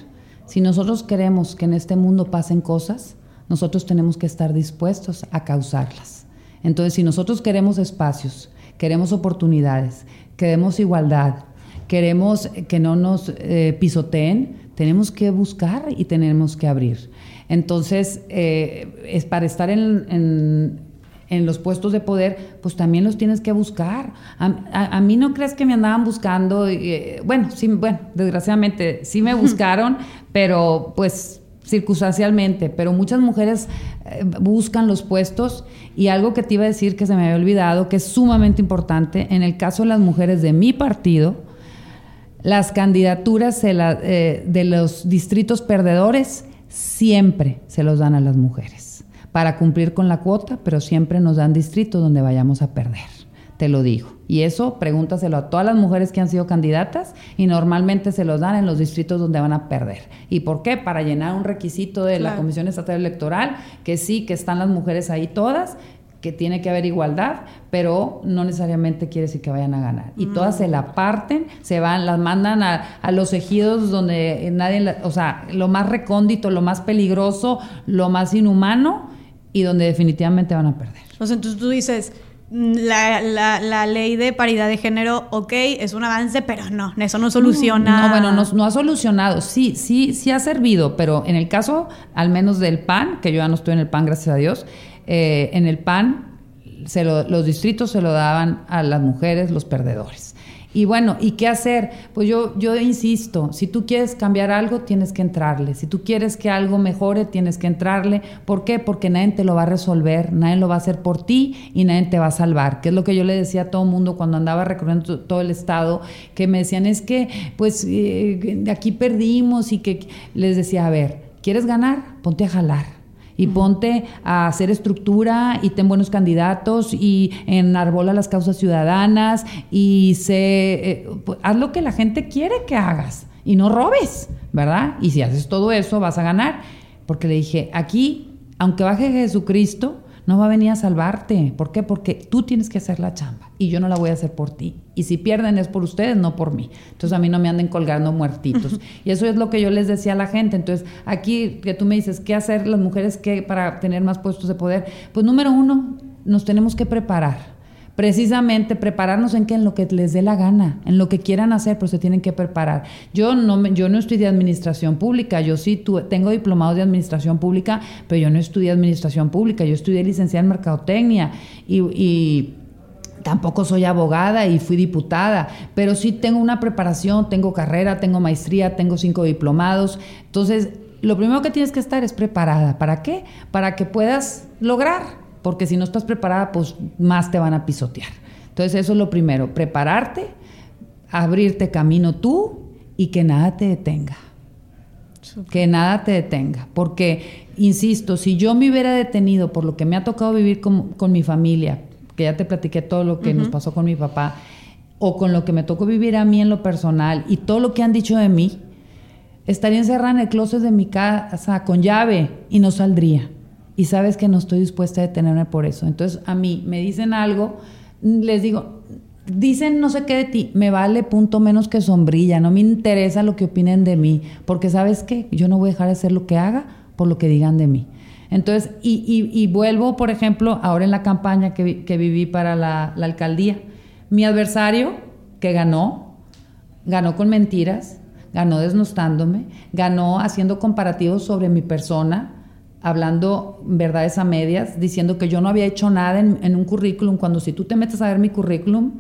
Si nosotros queremos que en este mundo pasen cosas, nosotros tenemos que estar dispuestos a causarlas. Entonces, si nosotros queremos espacios, queremos oportunidades, queremos igualdad, queremos que no nos eh, pisoteen, tenemos que buscar y tenemos que abrir. Entonces, eh, es para estar en, los puestos de poder, pues también los tienes que buscar. A, mí no crees que me andaban buscando, eh, bueno, sí, bueno, desgraciadamente sí me <laughs> buscaron, pero pues circunstancialmente, pero muchas mujeres eh, buscan los puestos y algo que te iba a decir que se me había olvidado, que es sumamente importante, en el caso de las mujeres de mi partido, las candidaturas eh, de los distritos perdedores siempre se los dan a las mujeres para cumplir con la cuota, pero siempre nos dan distritos donde vayamos a perder te lo digo. Y eso pregúntaselo a todas las mujeres que han sido candidatas y normalmente se los dan en los distritos donde van a perder. ¿Y por qué? Para llenar un requisito de la Comisión Estatal Electoral, que sí, que están las mujeres ahí todas, que tiene que haber igualdad, pero no necesariamente quiere decir que vayan a ganar. Y todas se la parten, se van, las mandan a, los ejidos donde nadie, o sea, lo más recóndito, lo más peligroso, lo más inhumano y donde definitivamente van a perder. entonces tú dices, la, la, la, ley de paridad de género, ok, es un avance, pero no, eso no soluciona. No, bueno, no, ha solucionado. Sí, sí, sí ha servido, pero en el caso, al menos del PAN, que yo ya no estoy en el PAN, gracias a Dios, eh, en el PAN se los distritos se lo daban a las mujeres, los perdedores. Y bueno, ¿y qué hacer? Pues yo, yo insisto, si tú quieres cambiar algo, tienes que entrarle. Si tú quieres que algo mejore, tienes que entrarle. ¿Por qué? Porque nadie te lo va a resolver, nadie lo va a hacer por ti y nadie te va a salvar. Que es lo que yo le decía a todo el mundo cuando andaba recorriendo todo el estado, que me decían, es que pues eh, aquí perdimos y que les decía, a ver, ¿quieres ganar? Ponte a jalar y ponte a hacer estructura y ten buenos candidatos y enarbola las causas ciudadanas y se, eh, pues, haz lo que la gente quiere que hagas y no robes, ¿verdad? Y si haces todo eso vas a ganar. Porque le dije, aquí, aunque baje Jesucristo, no va a venir a salvarte. ¿Por qué? Porque tú tienes que hacer la chamba y yo no la voy a hacer por ti. Y si pierden es por ustedes, no por mí. Entonces a mí no me anden colgando muertitos. <laughs> Y eso es lo que yo les decía a la gente. Entonces aquí que tú me dices, ¿qué hacer las mujeres que para tener más puestos de poder? Pues número uno, nos tenemos que preparar precisamente prepararnos en que en lo que les dé la gana, en lo que quieran hacer, pues se tienen que preparar. Yo no yo no estudié administración pública, yo sí tengo diplomado de administración pública, pero yo no estudié administración pública, yo estudié licenciada en mercadotecnia y, tampoco soy abogada y fui diputada, pero sí tengo una preparación, tengo carrera, tengo maestría, tengo cinco diplomados. Entonces, lo primero que tienes que estar es preparada. ¿Para qué? Para que puedas lograr porque si no estás preparada, pues más te van a pisotear. Entonces eso es lo primero, prepararte, abrirte camino tú y que nada te detenga. Que nada te detenga. Porque, insisto, si yo me hubiera detenido por lo que me ha tocado vivir con, mi familia, que ya te platiqué todo lo que nos pasó con mi papá, o con lo que me tocó vivir a mí en lo personal y todo lo que han dicho de mí, estaría encerrada en el closet de mi casa con llave y no saldría y sabes que no estoy dispuesta a detenerme por eso. Entonces a mí me dicen algo, les digo, dicen no sé qué de ti, me vale punto menos que sombrilla, no me interesa lo que opinen de mí, porque sabes qué, yo no voy a dejar de hacer lo que haga por lo que digan de mí. Entonces, y, vuelvo, por ejemplo, ahora en la campaña que, viví para la, alcaldía, mi adversario que ganó, ganó con mentiras, ganó desnostándome, ganó haciendo comparativos sobre mi persona, hablando verdades a medias, diciendo que yo no había hecho nada en, un currículum, cuando si tú te metes a ver mi currículum,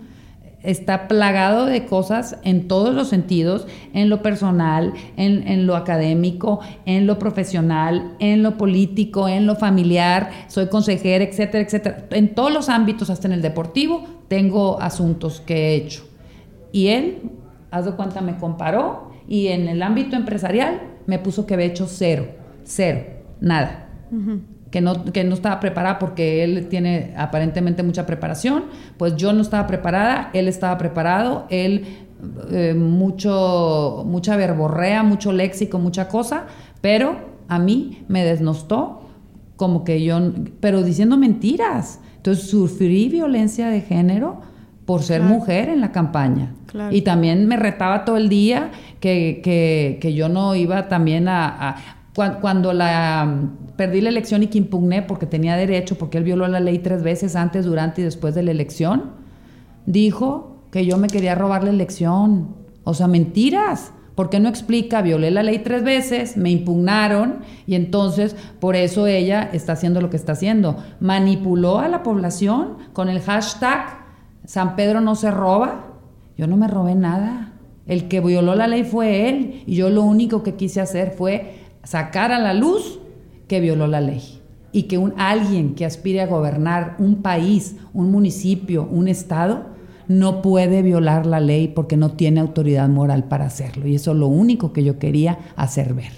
está plagado de cosas en todos los sentidos, en lo personal, en, lo académico, en lo profesional, en lo político, en lo familiar, soy consejera, etcétera, etcétera. En todos los ámbitos, hasta en el deportivo, tengo asuntos que he hecho. Y él, haz de cuenta, me comparó y en el ámbito empresarial me puso que había hecho cero, cero nada. Que, no, que no estaba preparada porque él tiene aparentemente mucha preparación, pues yo no estaba preparada, él estaba preparado, él eh, mucho, mucha verborrea, mucho léxico, mucha cosa, pero a mí me desnostó como que yo, pero diciendo mentiras. Entonces sufrí violencia de género por ser mujer en la campaña. Y también me retaba todo el día que, que, que yo no iba también a, cuando, la perdí la elección y que impugné porque tenía derecho, porque él violó la ley tres veces antes, durante y después de la elección, dijo que yo me quería robar la elección. O sea, mentiras. ¿Por qué no explica? Violé la ley tres veces, me impugnaron y entonces por eso ella está haciendo lo que está haciendo. Manipuló a la población con el hashtag San Pedro no se roba. Yo no me robé nada. El que violó la ley fue él y yo lo único que quise hacer fue sacar a la luz que violó la ley y que un, alguien que aspire a gobernar un país, un municipio, un estado, no puede violar la ley porque no tiene autoridad moral para hacerlo. Y eso es lo único que yo quería hacer ver.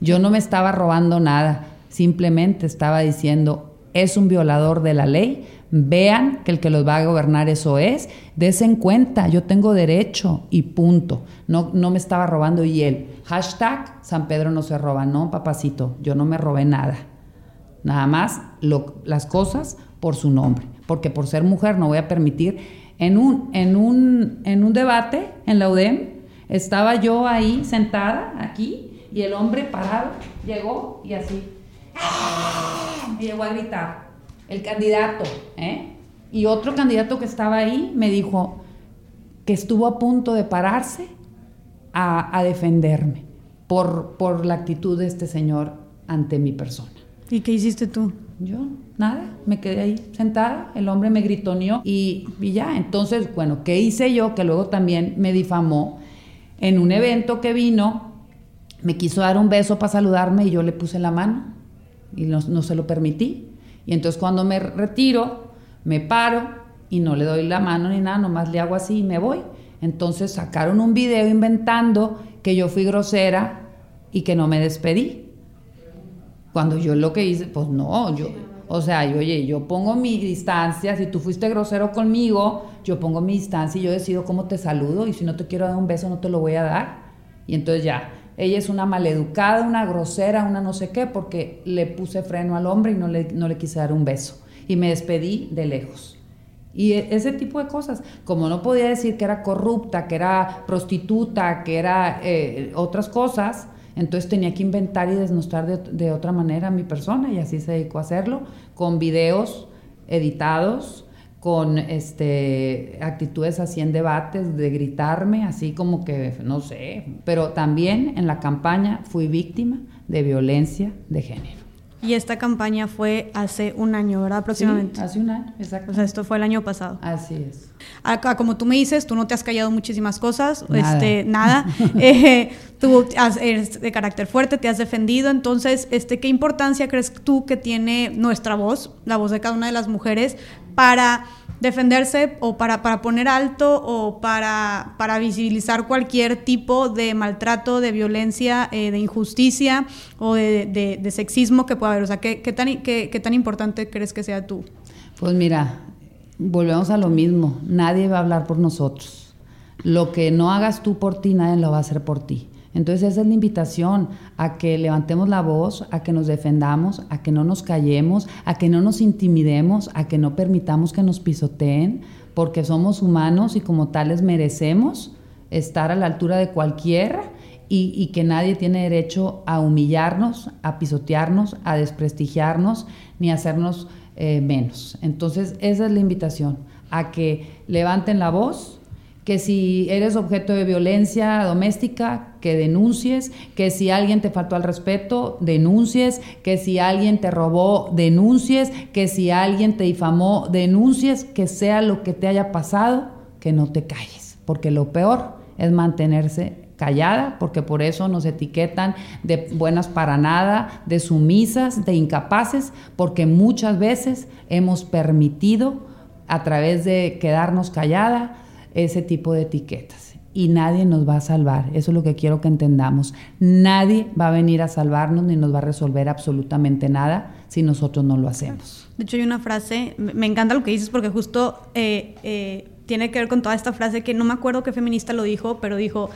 Yo no me estaba robando nada, simplemente estaba diciendo, es un violador de la ley, vean que el que los va a gobernar eso es, desen cuenta, yo tengo derecho y punto. No, no me estaba robando y él. Hashtag San Pedro no se roba. No, papacito, yo no me robé nada. Nada más las cosas por su nombre. Porque por ser mujer no voy a permitir. En un, en un, en un debate en la UDEM, estaba yo ahí sentada, aquí, y el hombre parado llegó y así. Y llegó a gritar el candidato, ¿eh? Y otro candidato que estaba ahí me dijo que estuvo a punto de pararse a, defenderme por, por la actitud de este señor ante mi persona. ¿Y qué hiciste tú? Yo, nada, me quedé ahí sentada, el hombre me gritoneó y, y ya. Entonces, bueno, ¿qué hice yo? Que luego también me difamó en un evento que vino, me quiso dar un beso para saludarme y yo le puse la mano y no, no se lo permití. Y entonces cuando me retiro, me paro y no le doy la mano ni nada, nomás le hago así y me voy. Entonces sacaron un video inventando que yo fui grosera y que no me despedí. Cuando yo lo que hice, pues no, yo, o sea, yo, oye, yo pongo mi distancia, si tú fuiste grosero conmigo, yo pongo mi distancia y yo decido cómo te saludo y si no te quiero dar un beso no te lo voy a dar. Y entonces ya, ella es una maleducada, una grosera, una no sé qué, porque le puse freno al hombre y no le, no le quise dar un beso. Y me despedí de lejos. Y e, ese tipo de cosas, como no podía decir que era corrupta, que era prostituta, que era eh, otras cosas, entonces tenía que inventar y desnostrar de, de, otra manera a mi persona y así se dedicó a hacerlo, con videos editados, con este, actitudes así en debates, de gritarme, así como que, no sé, pero también en la campaña fui víctima de violencia de género. Y esta campaña fue hace un año, ¿verdad? Aproximadamente. Sí, hace un año, exacto. O sea, esto fue el año pasado. Así es. Como tú me dices, tú no te has callado muchísimas cosas, nada. este, nada. <laughs> eh, tú eres de carácter fuerte, te has defendido. Entonces, este, ¿qué importancia crees tú que tiene nuestra voz, la voz de cada una de las mujeres, para defenderse o para, para poner alto o para, para, visibilizar cualquier tipo de maltrato, de violencia, eh, de injusticia o de, de, de, sexismo que pueda haber? O sea, ¿qué, qué tan, qué, ¿qué tan importante crees que sea tú? Pues mira, volvemos a lo mismo, nadie va a hablar por nosotros. Lo que no hagas tú por ti, nadie lo va a hacer por ti. Entonces esa es la invitación a que levantemos la voz, a que nos defendamos, a que no nos callemos, a que no nos intimidemos, a que no permitamos que nos pisoteen, porque somos humanos y como tales merecemos estar a la altura de cualquiera y, y que nadie tiene derecho a humillarnos, a pisotearnos, a desprestigiarnos, ni a hacernos eh, menos. Entonces esa es la invitación, a que levanten la voz, que si eres objeto de violencia doméstica, que denuncies, que si alguien te faltó al respeto, denuncies, que si alguien te robó, denuncies, que si alguien te difamó, denuncies, que sea lo que te haya pasado, que no te calles, porque lo peor es mantenerse callada, porque por eso nos etiquetan de buenas para nada, de sumisas, de incapaces, porque muchas veces hemos permitido a través de quedarnos callada, ese tipo de etiquetas. Y nadie nos va a salvar. Eso es lo que quiero que entendamos. Nadie va a venir a salvarnos ni nos va a resolver absolutamente nada si nosotros no lo hacemos. De hecho, hay una frase, me encanta lo que dices porque justo eh, eh, tiene que ver con toda esta frase que no me acuerdo qué feminista lo dijo, pero dijo,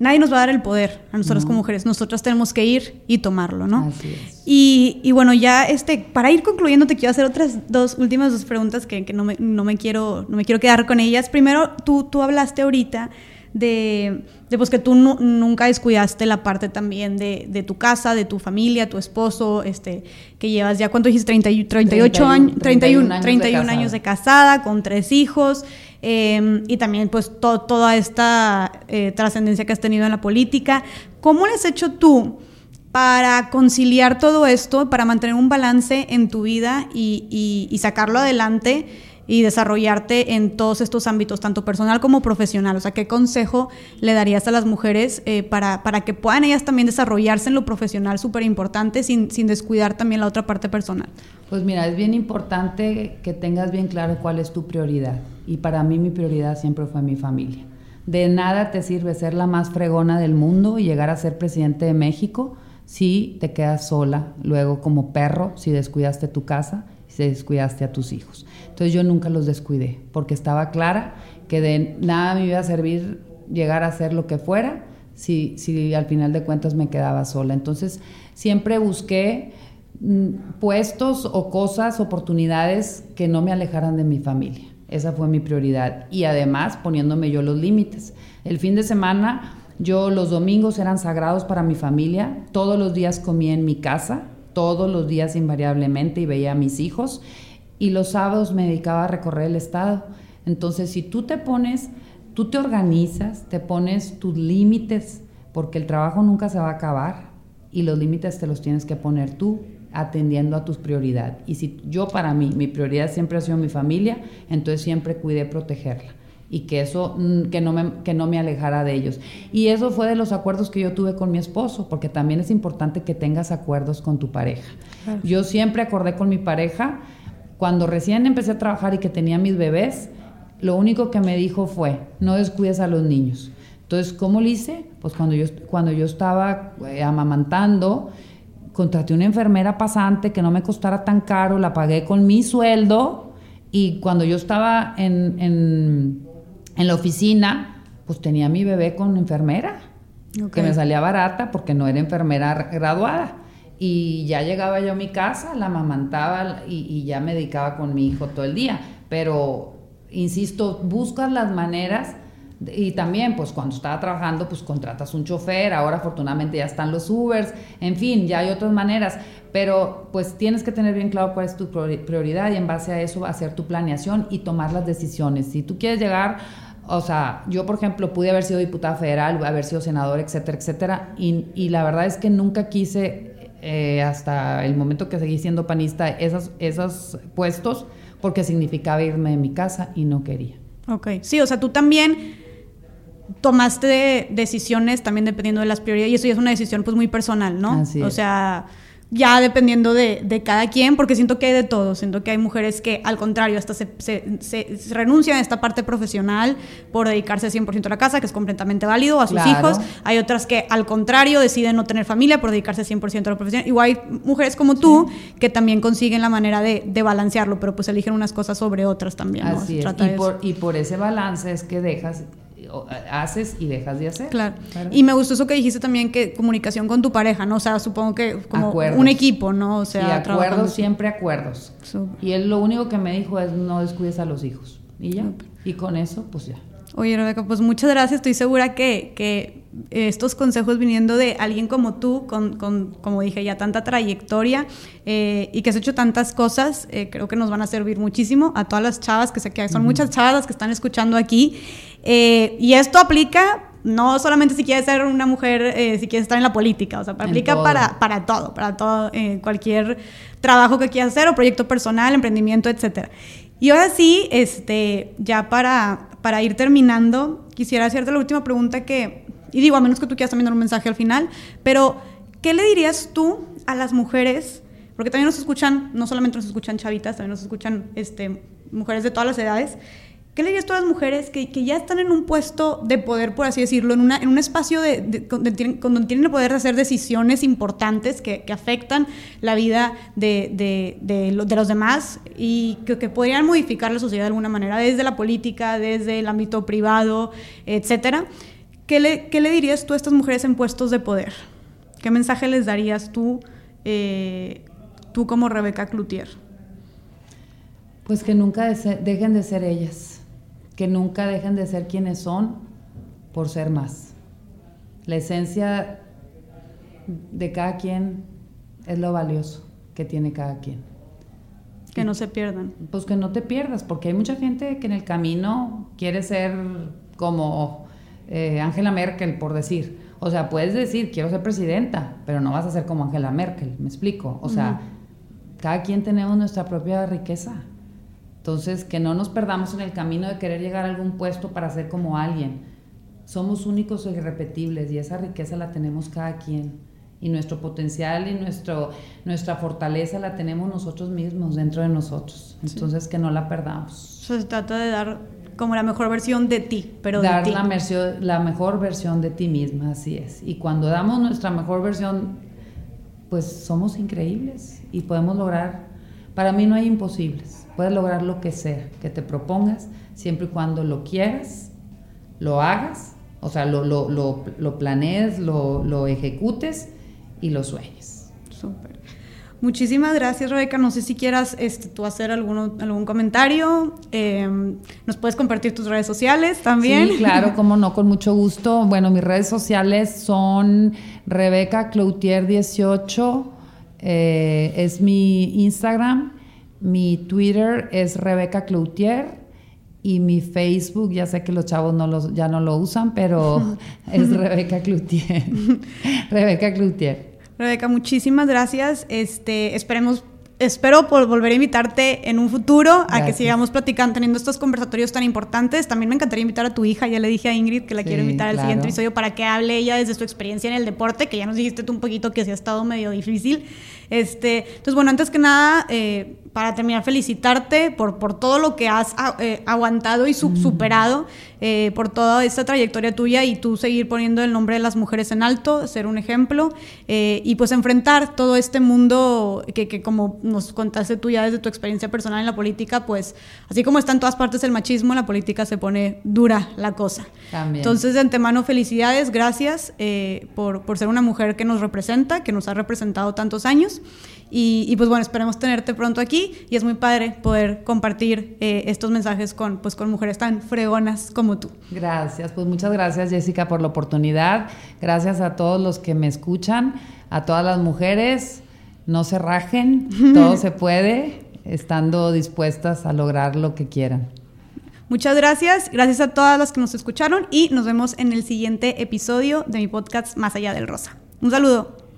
nadie nos va a dar el poder a nosotros no. como mujeres, nosotras tenemos que ir y tomarlo, ¿no? Así es. Y, y, bueno, ya este, para ir concluyendo te quiero hacer otras dos últimas dos preguntas que, que no, me, no, me, quiero, no me quiero quedar con ellas. Primero, tú, tú hablaste ahorita de, de pues que tú no, nunca descuidaste la parte también de, de, tu casa, de tu familia, tu esposo, este, que llevas ya, ¿cuánto dijiste? 30, 38 años, 31, 31, 31 años de casada, con tres hijos. Eh, y también pues to toda esta eh, trascendencia que has tenido en la política. ¿Cómo le has hecho tú para conciliar todo esto, para mantener un balance en tu vida y sacarlo adelante y desarrollarte en todos estos ámbitos, tanto personal como profesional? O sea, ¿qué consejo le darías a las mujeres eh, para, para, que puedan ellas también desarrollarse en lo profesional, súper importante, sin, sin descuidar también la otra parte personal? Pues mira, es bien importante que tengas bien claro cuál es tu prioridad. Y para mí mi prioridad siempre fue mi familia. De nada te sirve ser la más fregona del mundo y llegar a ser presidente de México si te quedas sola, luego como perro, si descuidaste tu casa, si descuidaste a tus hijos. Entonces yo nunca los descuidé, porque estaba clara que de nada me iba a servir llegar a hacer lo que fuera si, si al final de cuentas me quedaba sola. Entonces siempre busqué puestos o cosas, oportunidades que no me alejaran de mi familia. Esa fue mi prioridad. Y además poniéndome yo los límites. El fin de semana, yo los domingos eran sagrados para mi familia. Todos los días comía en mi casa, todos los días invariablemente y veía a mis hijos. Y los sábados me dedicaba a recorrer el estado. Entonces, si tú te pones, tú te organizas, te pones tus límites, porque el trabajo nunca se va a acabar y los límites te los tienes que poner tú atendiendo a tus prioridades. Y si yo para mí, mi prioridad siempre ha sido mi familia, entonces siempre cuidé protegerla y que eso, que no, me, que no me alejara de ellos. Y eso fue de los acuerdos que yo tuve con mi esposo, porque también es importante que tengas acuerdos con tu pareja. Claro. Yo siempre acordé con mi pareja, cuando recién empecé a trabajar y que tenía mis bebés, lo único que me dijo fue, no descuides a los niños. Entonces, ¿cómo lo hice? Pues cuando yo, cuando yo estaba eh, amamantando, contraté una enfermera pasante que no me costara tan caro, la pagué con mi sueldo y cuando yo estaba en, en, en la oficina, pues tenía mi bebé con enfermera, que me salía barata porque no era enfermera graduada. Y ya llegaba yo a mi casa, la amamantaba y, y ya me dedicaba con mi hijo todo el día. Pero, insisto, buscas las maneras y también, pues cuando estaba trabajando, pues contratas un chofer, ahora afortunadamente ya están los Ubers, en fin, ya hay otras maneras, pero pues tienes que tener bien claro cuál es tu prioridad y en base a eso hacer tu planeación y tomar las decisiones. Si tú quieres llegar, o sea, yo por ejemplo pude haber sido diputada federal, haber sido senador, etcétera, etcétera, y, y la verdad es que nunca quise, eh, hasta el momento que seguí siendo panista, esos, esos puestos, porque significaba irme de mi casa y no quería. Ok, sí, o sea, tú también tomaste decisiones también dependiendo de las prioridades y eso ya es una decisión pues muy personal, ¿no? Así o sea, ya dependiendo de, de, cada quien, porque siento que hay de todo, siento que hay mujeres que al contrario hasta se, se, renuncian a esta parte profesional por dedicarse 100% a la casa, que es completamente válido, a sus hijos, hay otras que al contrario deciden no tener familia por dedicarse 100% a la profesión, igual hay mujeres como tú que también consiguen la manera de, de, balancearlo, pero pues eligen unas cosas sobre otras también. Así es. Y por, y por ese balance es que dejas haces y dejas de hacer. Claro. Y me gustó eso que dijiste también, que comunicación con tu pareja, ¿no? O sea, supongo que como un equipo, ¿no? O sea, acuerdos, siempre acuerdos. Y él lo único que me dijo es no descuides a los hijos. Y ya. Y con eso, pues ya. Oye, Rebeca, pues muchas gracias. Estoy segura que, que estos consejos viniendo de alguien como tú, con, con como dije, ya tanta trayectoria eh, y que has hecho tantas cosas, eh, creo que nos van a servir muchísimo a todas las chavas, que sé que son muchas chavas las que están escuchando aquí. Eh, y esto aplica no solamente si quieres ser una mujer, si quieres estar en la política, o sea, aplica para, para todo, para todo, cualquier trabajo que quieras hacer o proyecto personal, emprendimiento, etcétera. Y ahora sí, este, ya para, para ir terminando, quisiera hacerte la última pregunta que, y digo, a menos que tú quieras también dar un mensaje al final, pero ¿qué le dirías tú a las mujeres? Porque también nos escuchan, no solamente nos escuchan chavitas, también nos escuchan este, mujeres de todas las edades. ¿Qué le dirías tú a las mujeres que, que, ya están en un puesto de poder, por así decirlo, en, una, en un espacio de, de, donde, tienen, donde, el poder de hacer decisiones importantes que, que afectan la vida de, de los demás y que, que, podrían modificar la sociedad de alguna manera, desde la política, desde el ámbito privado, etcétera? ¿Qué le, ¿Qué le dirías tú a estas mujeres en puestos de poder? ¿Qué mensaje les darías tú, eh, tú como Rebeca Cloutier? Pues que nunca dejen de ser ellas que nunca dejen de ser quienes son por ser más. La esencia de cada quien es lo valioso que tiene cada quien. Que no se pierdan. Pues que no te pierdas, porque hay mucha gente que en el camino quiere ser como eh, Angela Merkel, por decir. O sea, puedes decir, quiero ser presidenta, pero no vas a ser como Angela Merkel, me explico. O sea, cada quien tenemos nuestra propia riqueza. Entonces, que no nos perdamos en el camino de querer llegar a algún puesto para ser como alguien. Somos únicos e irrepetibles y esa riqueza la tenemos cada quien. Y nuestro potencial y nuestro, nuestra fortaleza la tenemos nosotros mismos, dentro de nosotros. Entonces, que no la perdamos. Se trata de dar como la mejor versión de ti, pero dar de La, la mejor versión de ti misma, así es. Y cuando damos nuestra mejor versión, pues somos increíbles y podemos lograr. Para mí no hay imposibles Puedes lograr lo que sea que te propongas, siempre y cuando lo quieras, lo hagas, o sea, lo, lo, lo, lo planees, lo, lo, ejecutes y lo sueñes. Súper. Muchísimas gracias, Rebeca. No sé si quieras este, tú hacer algún, algún comentario. Em, nos puedes compartir tus redes sociales también. Sí, claro, <laughs> como no, con mucho gusto. Bueno, mis redes sociales son Rebeca Cloutier 18, eh, es mi Instagram. Mi Twitter es Rebeca Cloutier y mi Facebook, ya sé que los chavos no los, ya no lo usan, pero <laughs> es Rebeca Cloutier. <laughs> Rebeca Cloutier. Rebeca, muchísimas gracias. Este, esperemos espero por volver a invitarte en un futuro a que sigamos platicando, teniendo estos conversatorios tan importantes. También me encantaría invitar a tu hija, ya le dije a Ingrid que la quiero invitar al siguiente episodio para que hable ella desde su experiencia en el deporte, que ya nos dijiste tú un poquito que sí ha estado medio difícil. Este, entonces, bueno, antes que nada, eh, para terminar, felicitarte por, por todo lo que has ah, eh, aguantado y mm. superado, eh, por toda esta trayectoria tuya y tú seguir poniendo el nombre de las mujeres en alto, ser un ejemplo y pues enfrentar todo este mundo que, que, como nos contaste tú ya desde tu experiencia personal en la política, pues así como está en todas partes el machismo, en la política se pone dura la cosa. Entonces, de antemano, felicidades, gracias por, por ser una mujer que nos representa, que nos ha representado tantos años. Y, pues bueno, esperemos tenerte pronto aquí y es muy padre poder compartir eh, estos mensajes con, pues, con mujeres tan fregonas como tú. Gracias, pues muchas gracias Jessica por la oportunidad. Gracias a todos los que me escuchan, a todas las mujeres. No se rajen, <laughs> todo se puede, estando dispuestas a lograr lo que quieran. Muchas gracias, gracias a todas las que nos escucharon y nos vemos en el siguiente episodio de mi podcast Más allá del rosa. Un saludo.